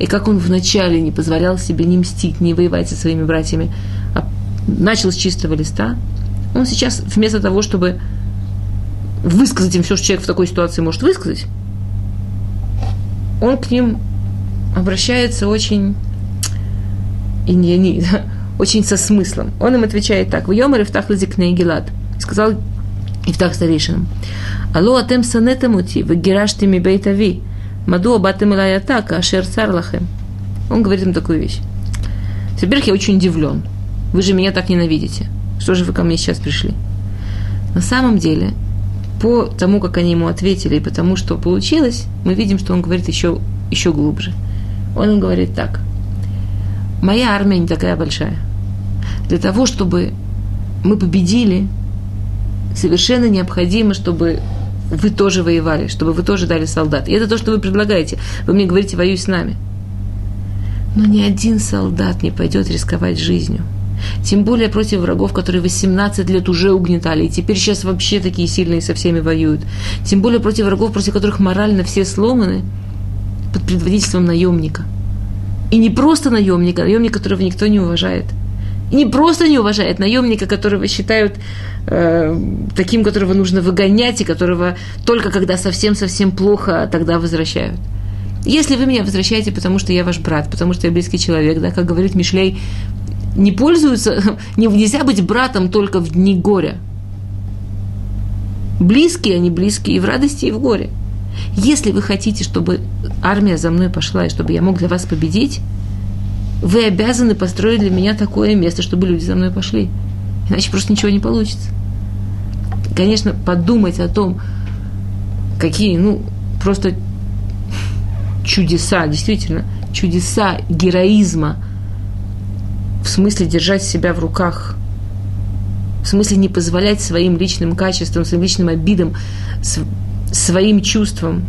и как он вначале не позволял себе не мстить, не воевать со своими братьями, а начал с чистого листа, он сейчас вместо того, чтобы высказать им все, что человек в такой ситуации может высказать, он к ним обращается очень иньяни, да, очень со смыслом. Он им отвечает так. «Вьемар Ифтах лазикней гилад». Сказал Ифтах старейшинам. «Алло, атем санетем ути, вы гераште ми бейтави, маду абатем илай атака, ашер цар лахем». Он говорит им такую вещь. Во-первых, я очень удивлен. Вы же меня так ненавидите. Что же вы ко мне сейчас пришли? На самом деле, по тому, как они ему ответили, и потому, что получилось, мы видим, что он говорит еще, еще глубже. Он им говорит так. Моя армия не такая большая. Для того, чтобы мы победили, совершенно необходимо, чтобы вы тоже воевали, чтобы вы тоже дали солдат. И это то, что вы предлагаете. Вы мне говорите, воюй с нами. Но ни один солдат не пойдет рисковать жизнью – тем более против врагов, которые 18 лет уже угнетали, и теперь сейчас вообще такие сильные со всеми воюют. Тем более против врагов, против которых морально все сломаны, под предводительством наемника. И не просто наемника, наемника, которого никто не уважает. И не просто не уважает наемника, которого считают э, таким, которого нужно выгонять, и которого только когда совсем-совсем плохо, тогда возвращают. Если вы меня возвращаете, потому что я ваш брат, потому что я близкий человек, да, как говорит Мишлей, не пользуются, нельзя быть братом только в дни горя. Близкие, они близкие и в радости, и в горе. Если вы хотите, чтобы армия за мной пошла, и чтобы я мог для вас победить, вы обязаны построить для меня такое место, чтобы люди за мной пошли. Иначе просто ничего не получится. Конечно, подумать о том, какие, ну, просто чудеса, действительно, чудеса героизма – в смысле держать себя в руках, в смысле не позволять своим личным качествам, своим личным обидам, своим чувствам.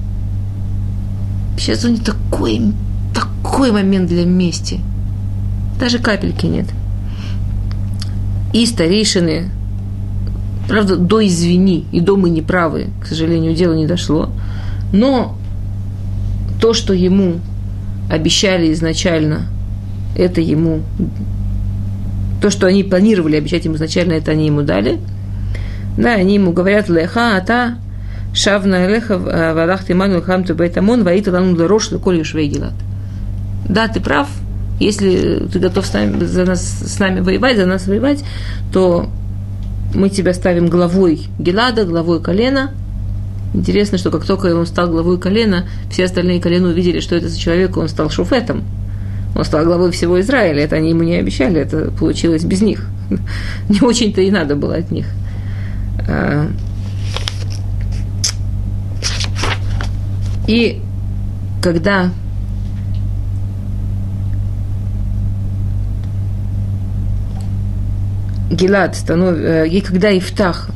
Сейчас у них такой, такой момент для мести. Даже капельки нет. И старейшины, правда, до извини, и до мы неправы, к сожалению, дело не дошло, но то, что ему обещали изначально, это ему то, что они планировали обещать ему изначально, это они ему дали. Да, они ему говорят, леха, ата, шавна леха, валах тиману хам ту бейтамон, ваита лану лерош, леколь юшвейгилат. Да, ты прав, если ты готов с нами, за нас, с нами воевать, за нас воевать, то мы тебя ставим главой Гелада, главой колена. Интересно, что как только он стал главой колена, все остальные колена увидели, что это за человек, он стал шуфетом. Он стал главой всего Израиля. Это они ему не обещали, это получилось без них. Не очень-то и надо было от них. А, и когда Гилад становится, э, и когда Ифтах,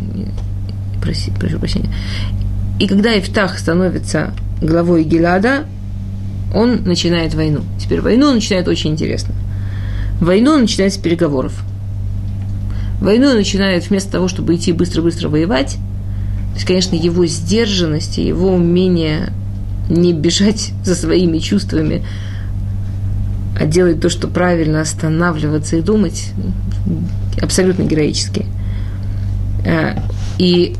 прошу прощения, и когда Ифтах становится главой Гилада, он начинает войну. Теперь войну он начинает очень интересно. Войну он начинает с переговоров. Войну он начинает вместо того, чтобы идти быстро-быстро воевать. То есть, конечно, его сдержанность его умение не бежать за своими чувствами, а делать то, что правильно, останавливаться и думать, абсолютно героические. Э, И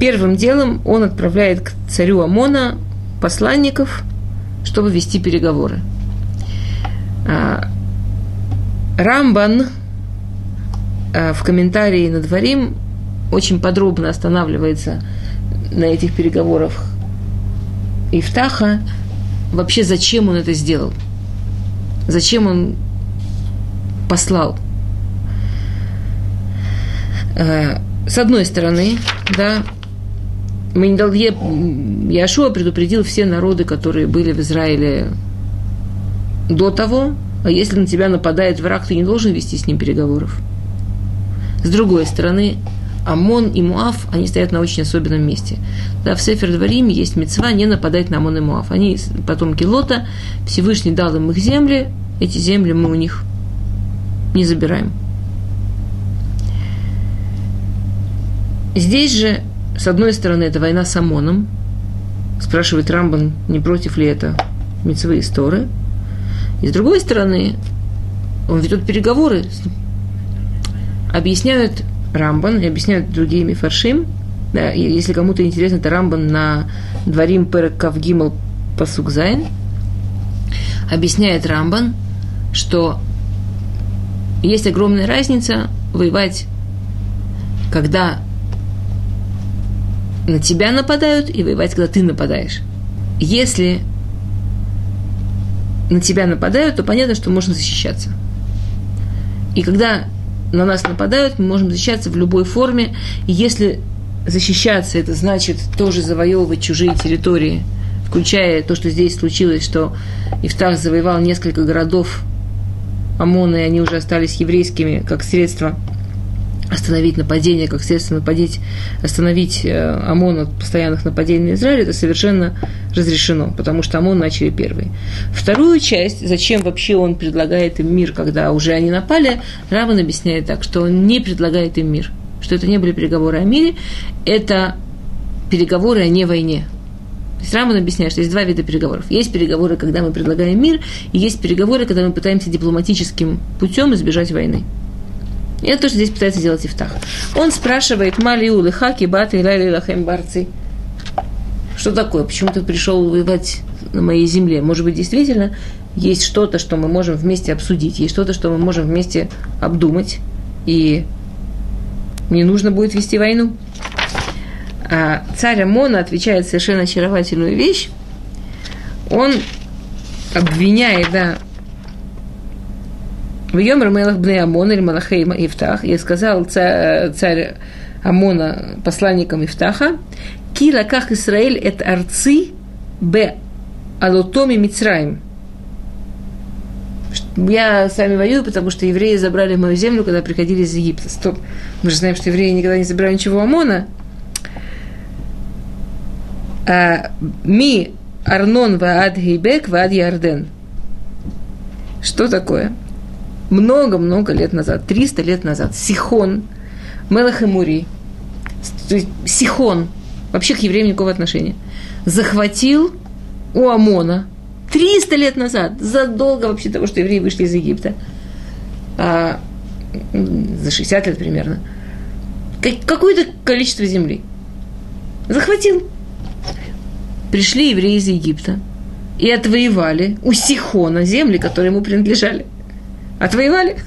первым делом он отправляет к царю Амона посланников, чтобы вести переговоры. А, Рамбан а, в комментарии на дворим очень подробно останавливается на этих переговорах Ифтаха, вообще зачем он это сделал, зачем он послал. А, с одной стороны, да, мы дал, Яшуа предупредил все народы, которые были в Израиле до того, а если на тебя нападает враг, ты не должен вести с ним переговоров. С другой стороны, Амон и Муав, они стоят на очень особенном месте. Да, в Сефер Двориме есть мецва не нападать на Амон и Муав. Они потомки Лота, Всевышний дал им их земли, эти земли мы у них не забираем. Здесь же, с одной стороны, это война с Амоном. Спрашивает Рамбан, не против ли это мецвы истории. И с другой стороны, он ведет переговоры, объясняют Рамбан и объясняют другие мифаршим. Да, и если кому-то интересно, это Рамбан на Дворим Перек Кавгимал Пасукзайн. Объясняет Рамбан, что есть огромная разница воевать, когда на тебя нападают, и воевать, когда ты нападаешь. Если на тебя нападают, то понятно, что можно защищаться. И когда на нас нападают, мы можем защищаться в любой форме. И если защищаться, это значит тоже завоевывать чужие территории, включая то, что здесь случилось, что Ифтах завоевал несколько городов Амона, и они уже остались еврейскими как средство – остановить нападение, как средство нападить, остановить э, ОМОН от постоянных нападений на Израиль, это совершенно разрешено, потому что ОМОН начали первые. Вторую часть, зачем вообще он предлагает им мир, когда уже они напали, Раван объясняет так, что он не предлагает им мир, что это не были переговоры о мире, это переговоры о не войне. То есть Раман объясняет, что есть два вида переговоров. Есть переговоры, когда мы предлагаем мир, и есть переговоры, когда мы пытаемся дипломатическим путем избежать войны. И это то, что здесь пытается сделать Ифтах. Он спрашивает, Малиу лыхаки баты лайли лахем барцы. Что такое? Почему ты пришел воевать на моей земле? Может быть, действительно есть что-то, что мы можем вместе обсудить, есть что-то, что мы можем вместе обдумать, и не нужно будет вести войну. А царь Амона отвечает совершенно очаровательную вещь. Он обвиняет, да, в Йомер Мелах Бне Амон или Малахейма Ифтах, и сказал царь, царь Амона посланникам Ифтаха, Ки лаках Исраэль это арцы б алотоми Мицраим. Я с вами воюю, потому что евреи забрали мою землю, когда приходили из Египта. Стоп. Мы же знаем, что евреи никогда не забирали ничего Амона. А, ми Арнон Ваад Гейбек Ваад Ярден. Что такое? Много-много лет назад, 300 лет назад, Сихон, Мелах и Мури, Сихон, вообще к евреям никакого отношения, захватил у Амона 300 лет назад, задолго вообще того, что евреи вышли из Египта, а, за 60 лет примерно, какое-то количество земли. Захватил. Пришли евреи из Египта и отвоевали у Сихона земли, которые ему принадлежали. Отвоевали.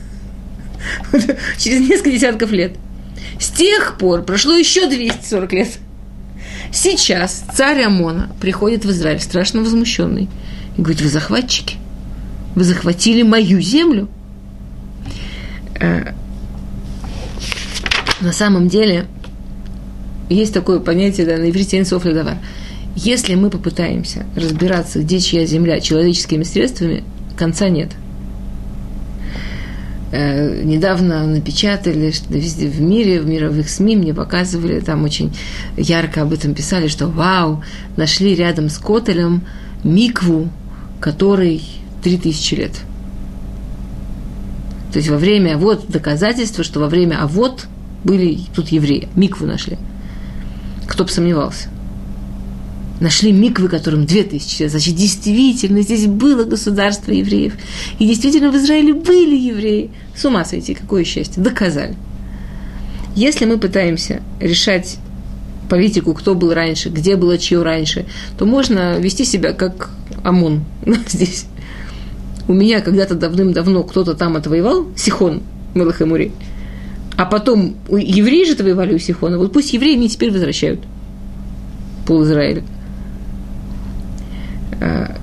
Через несколько десятков лет. С тех пор прошло еще 240 лет. Сейчас царь Амона приходит в Израиль, страшно возмущенный, и говорит, вы захватчики, вы захватили мою землю. Э, на самом деле, есть такое понятие, да, на иврите «энсоф ледовар». Если мы попытаемся разбираться, где чья земля человеческими средствами, конца нет – недавно напечатали, что везде в мире, в мировых СМИ мне показывали, там очень ярко об этом писали, что вау, нашли рядом с Котелем микву, который 3000 лет. То есть во время, вот доказательство, что во время, а вот были тут евреи, микву нашли. Кто бы сомневался нашли миквы, которым 2000 лет. Значит, действительно, здесь было государство евреев. И действительно в Израиле были евреи. С ума сойти, какое счастье. Доказали. Если мы пытаемся решать политику, кто был раньше, где было чье раньше, то можно вести себя как ОМОН здесь. У меня когда-то давным-давно кто-то там отвоевал, Сихон, Мелахемури, а потом евреи же отвоевали у Сихона, вот пусть евреи мне теперь возвращают пол Израиля. А,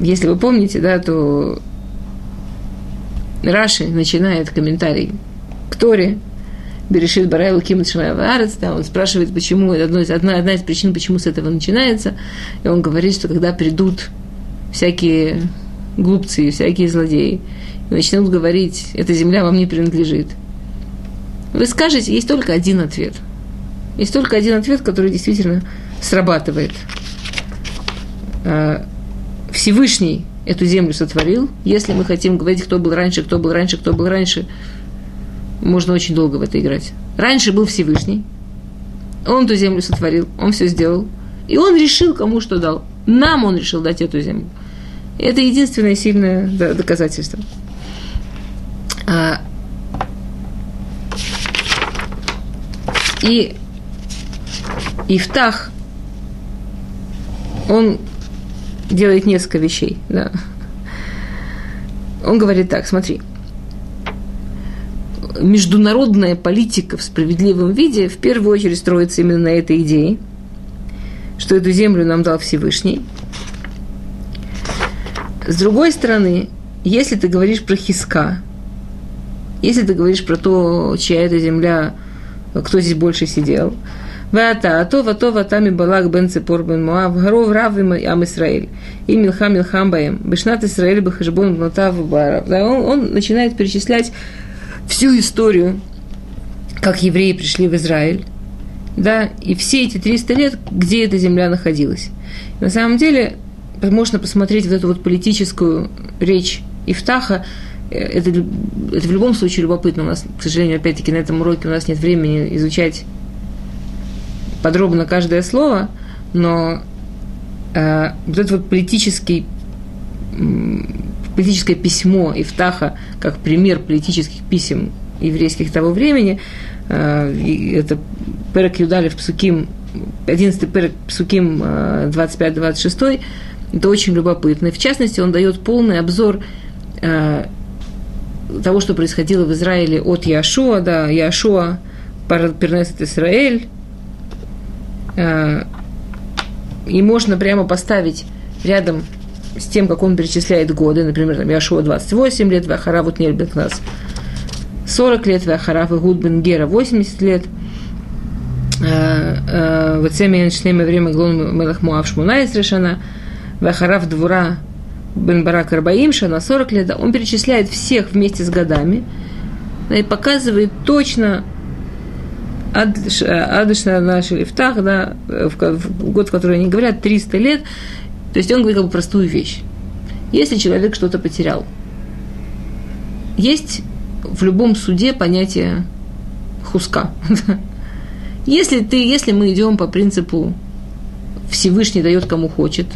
если вы помните, да, то Раши начинает комментарий к Торе, Берешит Барайлу Кимат Шмаяварец, да, он спрашивает, почему, одно одна, одна из причин, почему с этого начинается, и он говорит, что когда придут всякие глупцы, всякие злодеи, и начнут говорить, эта земля вам не принадлежит, вы скажете, есть только один ответ. Есть только один ответ, который действительно срабатывает. А, Всевышний эту землю сотворил. Если мы хотим говорить, кто был раньше, кто был раньше, кто был раньше, можно очень долго в это играть. Раньше был Всевышний. Он эту землю сотворил, он все сделал. И он решил, кому что дал. Нам он решил дать эту землю. И это единственное сильное доказательство. А, и Ифтах, он делает несколько вещей. Да. Он говорит так, смотри, международная политика в справедливом виде в первую очередь строится именно на этой идее, что эту землю нам дал Всевышний. С другой стороны, если ты говоришь про Хиска, если ты говоришь про то, чья эта земля, кто здесь больше сидел, Вата, а то вато ватами балак бен цепор бен муав, гров рав ам Исраэль. И милхам милхам баем. Бешнат Исраэль бахашбон гнутав барав. Да, он, он начинает перечислять всю историю, как евреи пришли в Израиль. Да, и все эти 300 лет, где эта земля находилась. На самом деле, можно посмотреть вот эту вот политическую речь Ифтаха, э, это, это в любом случае любопытно. У нас, к сожалению, опять-таки на этом уроке у нас нет времени изучать подробно каждое слово, но э, вот это вот политический, политическое письмо Ифтаха, как пример политических писем еврейских того времени, э, это Перек Юдалев Псуким, 11 Перек Псуким 25-26, э, это очень любопытно. В частности, он дает полный обзор э, того, что происходило в Израиле от Яшуа, да, Яшуа переносит Израиль, и можно прямо поставить рядом с тем, как он перечисляет годы, например, там Яшуа 28 лет, Вахара вот нас 40 лет, Вахара Гуд бен Гера 80 лет, э, э, вот Семен Шлеме время Глон Мелах Муав Шмунайс решена, Вахарав Двура бен Барак Арбаим Шана 40 лет, он перечисляет всех вместе с годами. И показывает точно, Адышна наш Лифтах, да, в год, в который они говорят, 300 лет. То есть он говорит как бы простую вещь. Если человек что-то потерял, есть в любом суде понятие хуска. Если ты, если мы идем по принципу Всевышний дает кому хочет,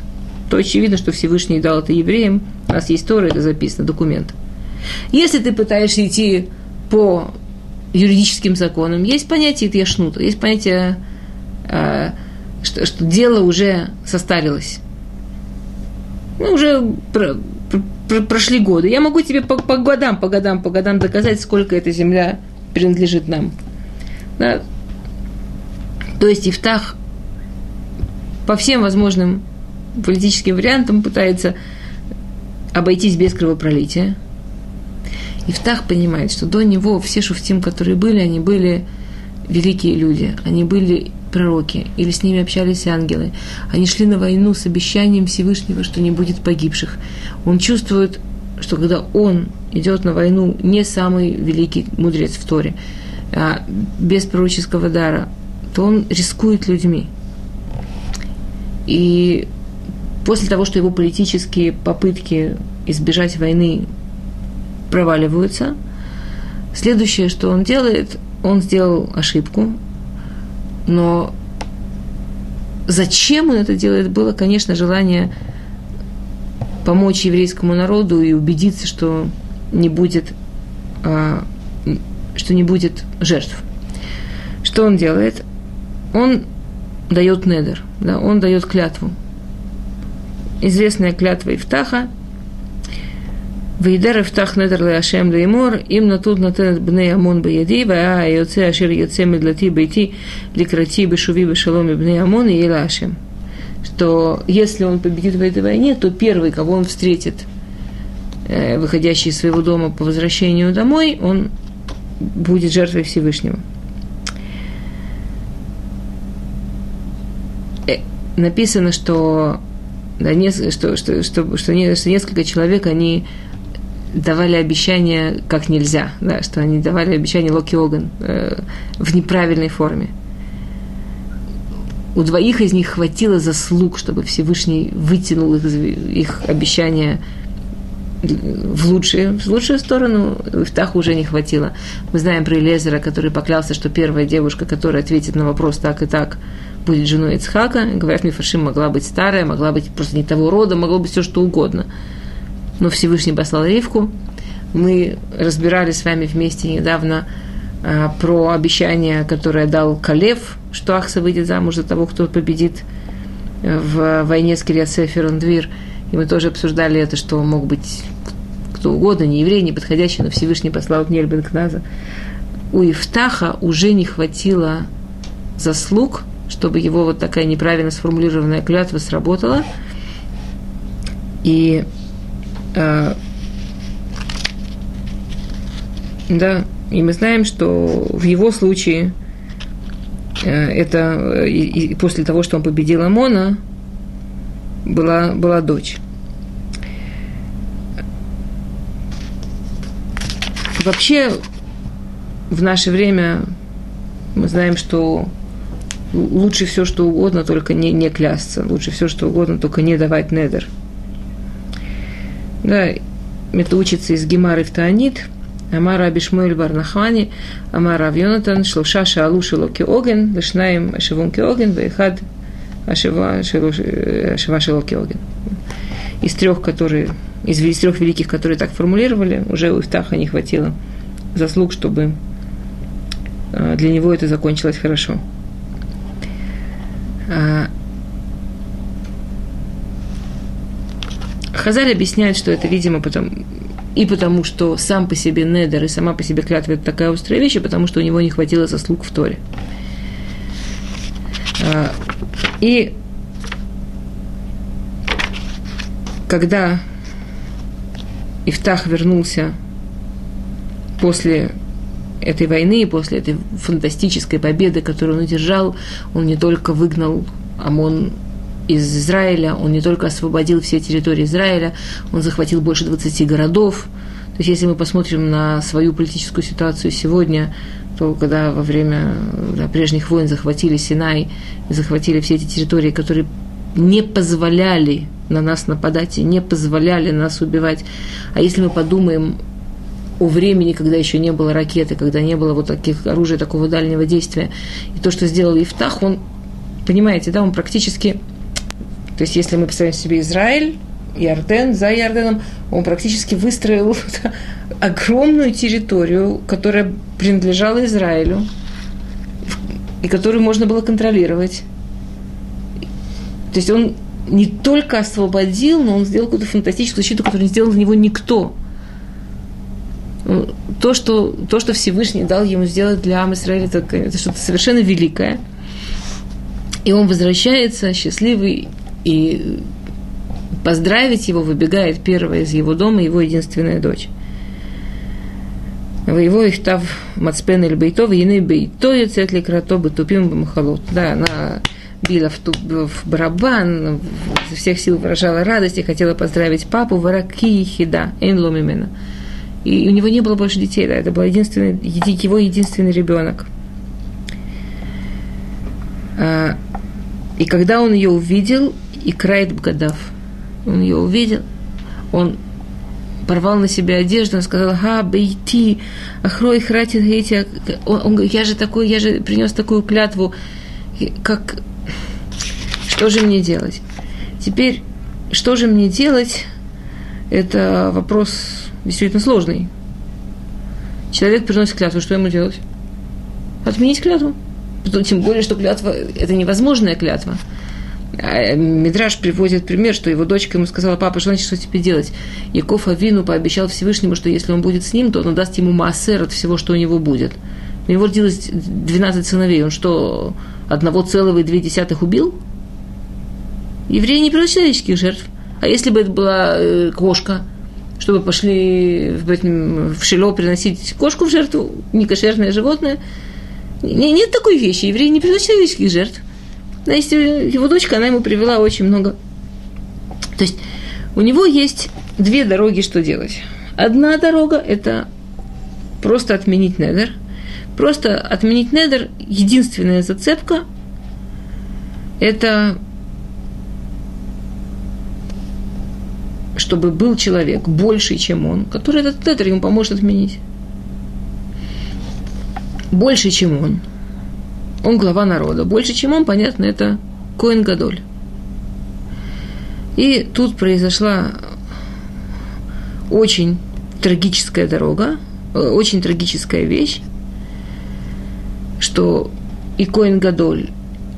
то очевидно, что Всевышний дал это евреям. У нас есть Тора, это записано, документ. Если ты пытаешься идти по юридическим законам, есть понятие тьяшнута, есть понятие, э, что, что дело уже состарилось. Ну, уже про, про, прошли годы. Я могу тебе по, по годам, по годам, по годам доказать, сколько эта земля принадлежит нам. Да? То есть Ифтах по всем возможным политическим вариантам пытается обойтись без кровопролития – Ифтах понимает, что до него все шуфтим, которые были, они были великие люди, они были пророки, или с ними общались ангелы. Они шли на войну с обещанием Всевышнего, что не будет погибших. Он чувствует, что когда он идет на войну, не самый великий мудрец в Торе, а без пророческого дара, то он рискует людьми. И после того, что его политические попытки избежать войны проваливаются. Следующее, что он делает, он сделал ошибку, но зачем он это делает, было, конечно, желание помочь еврейскому народу и убедиться, что не будет, а, что не будет жертв. что он делает? Он дает недер, да, он дает клятву. Известная клятва Ифтаха. Вейдер Ифтах недер леашем леймор, им натут натенет бней амон беяди, ваа йоце ашир йоце медлати бейти, ликрати бешуви бешаломи бней амон и елашем. Что если он победит в этой войне, то первый, кого он встретит, э, выходящий из своего дома по возвращению домой, он будет жертвой Всевышнего. Э, написано, что, да, не, что, что, что, что, не, что несколько человек, они давали обещания как нельзя, да, что они давали обещания Локи Оган э, в неправильной форме. У двоих из них хватило заслуг, чтобы Всевышний вытянул их, их обещания в лучшую, в лучшую сторону, Ифтаху уже не хватило. Мы знаем про Элезера, который поклялся, что первая девушка, которая ответит на вопрос так и так, будет женой Ицхака. Говорят, Мифашим могла быть старая, могла быть просто не того рода, могло быть все что угодно. Но Всевышний послал Ривку. Мы разбирали с вами вместе недавно а, про обещание, которое дал Калев, что Ахса выйдет замуж за того, кто победит в войне с Кириасефером Двир. И мы тоже обсуждали это, что мог быть кто угодно, не еврей, не подходящий, но Всевышний послал Гнель бен Кназа. У Ифтаха уже не хватило заслуг – чтобы его вот такая неправильно сформулированная клятва сработала. И э, да, и мы знаем, что в его случае э, это и, и после того, что он победил Амона, была, была дочь. Вообще, в наше время мы знаем, что лучше все, что угодно, только не, не клясться. Лучше все, что угодно, только не давать недер. Да, это учится из Гемары в Таанит. Амара Абишмуэль Барнахани, Амара Авьонатан, Шлуша Шаалу Шилоки Оген, Лешнаем Ашевун Оген, Вейхад Ашева Шилоки Оген. Из трех, которые, из, из трех великих, которые так формулировали, уже у Ифтаха не хватило заслуг, чтобы а, для него это закончилось хорошо. Хазаль объясняет, что это, видимо, потому, и потому, что сам по себе Недер и сама по себе клятва – это такая острая вещь, и потому что у него не хватило заслуг в Торе. А, и когда Ифтах вернулся после этой войны, после этой фантастической победы, которую он одержал, он не только выгнал ОМОН из Израиля, он не только освободил все территории Израиля, он захватил больше 20 городов. То есть, если мы посмотрим на свою политическую ситуацию сегодня, то когда во время да, прежних войн захватили Синай и захватили все эти территории, которые не позволяли на нас нападать и не позволяли нас убивать. А если мы подумаем о времени, когда еще не было ракеты, когда не было вот таких оружия такого дальнего действия. И то, что сделал Ифтах, он, понимаете, да, он практически, то есть если мы представим себе Израиль, Иорден, за Иорденом, он практически выстроил огромную территорию, которая принадлежала Израилю, и которую можно было контролировать. То есть он не только освободил, но он сделал какую-то фантастическую защиту, которую не сделал для него никто – то, что, то, что Всевышний дал ему сделать для Ам Исраиля, это, это что-то совершенно великое. И он возвращается счастливый, и поздравить его выбегает первая из его дома, его единственная дочь. Воево их тав мацпен или бейтов, ины бейто яцет ли крато тупим бамахалот. Да, она била в, в барабан, изо всех сил выражала радость и хотела поздравить папу, вараки хида, эн ломимена. И у него не было больше детей, да, это был единственный, его единственный ребенок. А, и когда он ее увидел, и крает Бгадав, он ее увидел, он порвал на себе одежду, он сказал, ха, бейти, ахрой хратит эти, он, он говорит, я же такой, я же принес такую клятву, как, что же мне делать? Теперь, что же мне делать, это вопрос действительно сложный. Человек приносит клятву, что ему делать? Отменить клятву. Тем более, что клятва – это невозможная клятва. А, Мидраш приводит пример, что его дочка ему сказала, папа, что значит, что теперь делать? Яков Авину пообещал Всевышнему, что если он будет с ним, то он даст ему массер от всего, что у него будет. У него родилось 12 сыновей. Он что, одного целого и две десятых убил? Евреи не приносят человеческих жертв. А если бы это была э, кошка, чтобы пошли в, в шило приносить кошку в жертву, некошерное животное, не, нет такой вещи. Евреи не приносят человеческих жертв. Но если его дочка, она ему привела очень много. То есть у него есть две дороги, что делать. Одна дорога – это просто отменить недер – Просто отменить недер, единственная зацепка – это чтобы был человек больший, чем он, который этот недер ему поможет отменить. Больше, чем он. Он глава народа. Больше, чем он, понятно, это Коин Гадоль. И тут произошла очень трагическая дорога, э, очень трагическая вещь что и Коин Гадоль,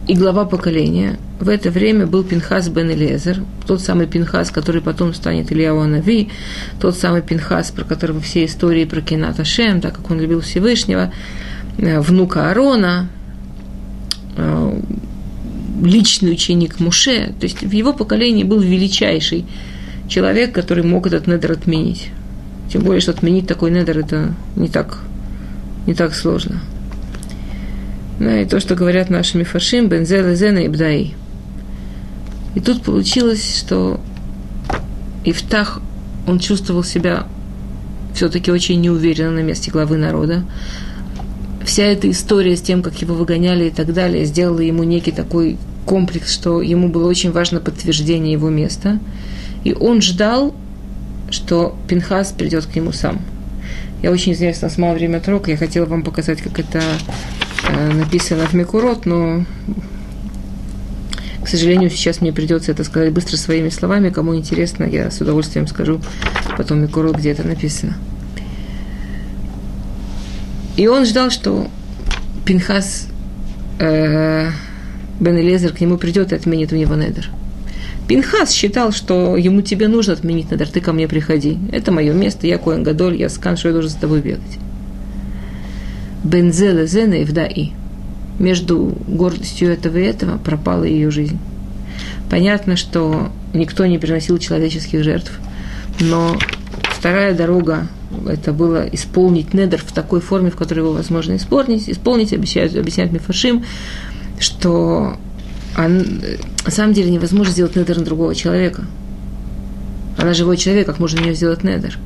и глава поколения в это время был Пинхас бен Элезер, тот самый Пинхас, который потом станет Ильяу Анави, тот самый Пинхас, про которого все истории про Кената Шем, так как он любил Всевышнего, э, внука Арона, э, личный ученик Муше, то есть в его поколении был величайший человек, который мог этот недер отменить. Тем более, что отменить такой недер это не так, не так сложно. Да, и то, что говорят наши мифаршим, бензел, зена и бдаи. И тут получилось, что Ифтах, он чувствовал себя все-таки очень неуверенно на месте главы народа. Вся эта история с тем, как его выгоняли и так далее, сделала ему некий такой комплекс, что ему было очень важно подтверждение его места. И он ждал, что Пинхас придет к нему сам. Я очень извиняюсь, у нас мало времени от я хотела вам показать, как это Э, написано в Микурот, но, к сожалению, сейчас мне придется это сказать быстро своими словами. Кому интересно, я с удовольствием скажу потом Микурот, где это написано. И он ждал, что Пинхас э, Бен Элезер к нему придет и отменит у него недер. Пинхас считал, что ему тебе нужно отменить недер, ты ко мне приходи. Это мое место, я Коэн Гадоль, я скан, что я должен с тобой бегать. Бензела Зена и Вдаи. Между гордостью этого и этого пропала ее жизнь. Понятно, что никто не приносил человеческих жертв, но вторая дорога это было исполнить недер в такой форме, в которой его возможно исполнить. Исполнить, обещают, объясняют Мифашим, что он, на самом деле невозможно сделать недер на другого человека. Она живой человек, как можно на нее сделать недер?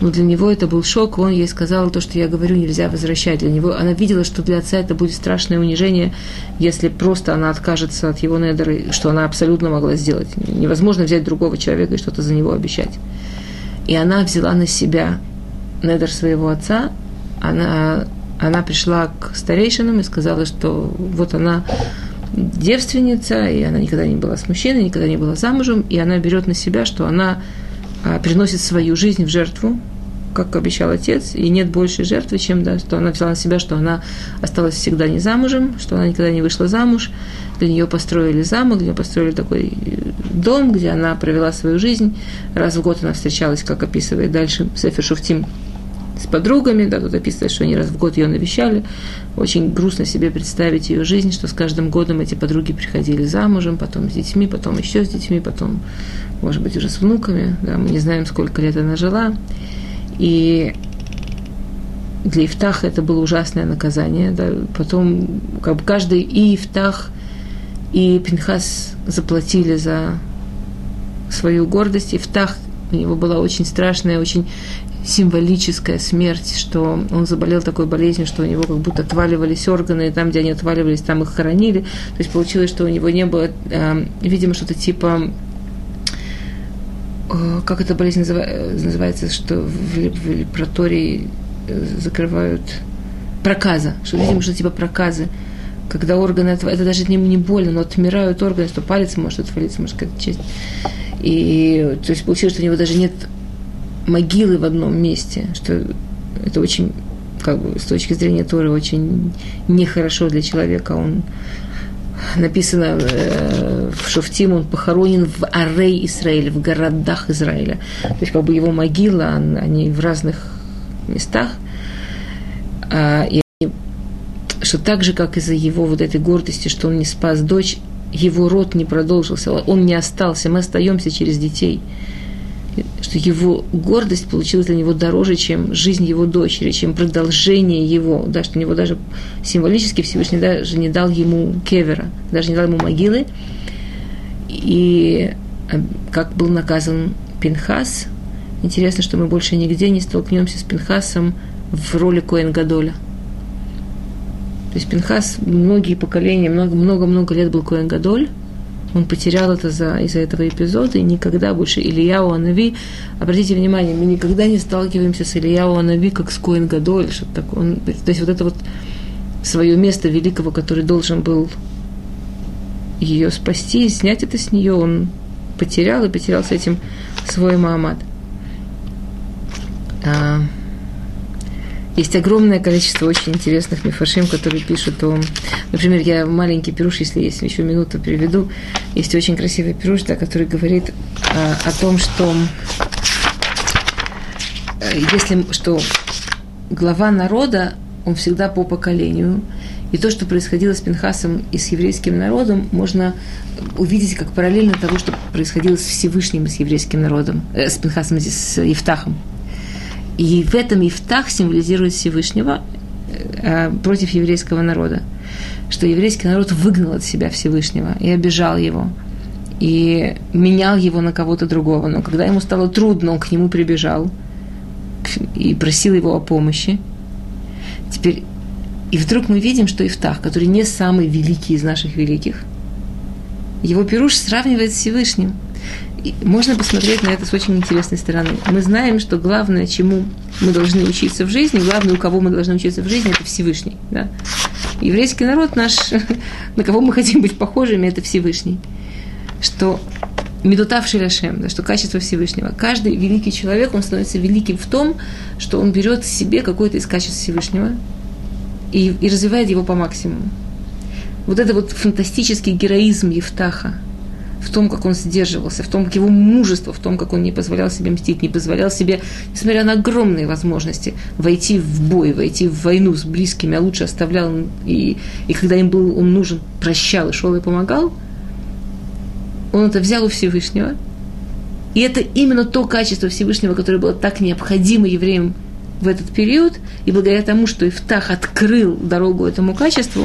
но для него это был шок, он ей сказал то, что я говорю, нельзя возвращать. Для него она видела, что для отца это будет страшное унижение, если просто она откажется от его недера, что она абсолютно могла сделать. Невозможно взять другого человека и что-то за него обещать. И она взяла на себя недер своего отца, она, она пришла к старейшинам и сказала, что вот она девственница, и она никогда не была с мужчиной, никогда не была замужем, и она берет на себя, что она а, приносит свою жизнь в жертву, как обещал отец, и нет большей жертвы, чем да, что она взяла на себя, что она осталась всегда не замужем, что она никогда не вышла замуж. Для нее построили замок, для нее построили такой э, дом, где она провела свою жизнь. Раз в год она встречалась, как описывает дальше Сефер Шуфтим, с подругами, да, тут описывается, что они раз в год ее навещали. Очень грустно себе представить ее жизнь, что с каждым годом эти подруги приходили замужем, потом с детьми, потом еще с детьми, потом, может быть, уже с внуками, да, мы не знаем, сколько лет она жила. И для Ифтаха это было ужасное наказание, да, потом как бы каждый и Ифтах, и Пинхас заплатили за свою гордость. Ифтах у него была очень страшная, очень символическая смерть, что он заболел такой болезнью, что у него как будто отваливались органы, и там, где они отваливались, там их хоронили. То есть получилось, что у него не было, э, видимо, что-то типа как эта болезнь называется, что в, в лепратории э, закрывают проказа, что, видимо, что типа проказы, когда органы, это даже не, не больно, но отмирают органы, что палец может отвалиться, может какая-то часть. И то есть получилось, что у него даже нет могилы в одном месте, что это очень как бы с точки зрения Торы очень нехорошо для человека. Он написано э, в Шуфтим, он похоронен в Арей Израиля, в городах Израиля. То есть как бы его могила, они в разных местах. А, и что так же, как из-за его вот этой гордости, что он не спас дочь, его род не продолжился, он не остался, мы остаемся через детей. Что его гордость получилась для него дороже, чем жизнь его дочери, чем продолжение его, да, что у него даже символически Всевышний даже не дал ему кевера, даже не дал ему могилы. И э, как был наказан Пинхас, интересно, что мы больше нигде не столкнемся с Пинхасом в роли Коэн Гадоля – то есть Пинхас многие поколения, много-много-много лет был Коэн Гадоль, он потерял это за, из-за этого эпизода, и никогда больше Ильяу Анави, обратите внимание, мы никогда не сталкиваемся с Ильяу Анави как с Коэн Гадоль, что так он, то есть вот это вот свое место великого, который должен был ее спасти, снять это с нее, он потерял и потерял с этим свой Маамад. А, есть огромное количество очень интересных мифашим, которые пишут о... Например, я маленький пируш, если есть еще минуту, переведу. Есть очень красивый пируш, да, который говорит а, о том, что э, если что глава народа, он всегда по поколению, и то, что происходило с Пинхасом и с еврейским народом, можно увидеть как параллельно того, что происходило с Всевышним и с еврейским народом, э, с Пинхасом, с Евтахом. И в этом Ифтах символизирует Всевышнего э, против еврейского народа. Что еврейский народ выгнал от себя Всевышнего и обижал его. И менял его на кого-то другого. Но когда ему стало трудно, он к нему прибежал и просил его о помощи. Теперь, и вдруг мы видим, что Ифтах, который не самый великий из наших великих, его Пируш сравнивает с Всевышним – можно посмотреть на это с очень интересной стороны. Мы знаем, что главное, чему мы должны учиться в жизни, главное, у кого мы должны учиться в жизни, это Всевышний. Да? Еврейский народ наш, на кого мы хотим быть похожими, это Всевышний. Что медутавший Ляшем, да, что качество Всевышнего. Каждый великий человек, он становится великим в том, что он берет себе какое-то из качеств Всевышнего и, и развивает его по максимуму. Вот это вот фантастический героизм Евтаха – в том, как он сдерживался, в том, как его мужество, в том, как он не позволял себе мстить, не позволял себе, несмотря на огромные возможности, войти в бой, войти в войну с близкими, а лучше оставлял, и, и когда им был он нужен, прощал и шел и помогал, он это взял у Всевышнего. И это именно то качество Всевышнего, которое было так необходимо евреям в этот период, и благодаря тому, что Ифтах открыл дорогу этому качеству,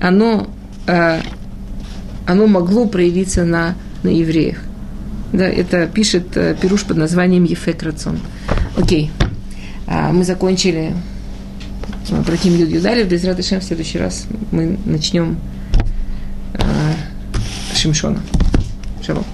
оно э, оно могло проявиться на, на евреях. Да, это пишет э, Пируш под названием Ефек Рацион. Окей. А, мы закончили э, про Ким Юд Юдалев. Без Ратышем в следующий раз мы начнем а, Шимшона. Шалом.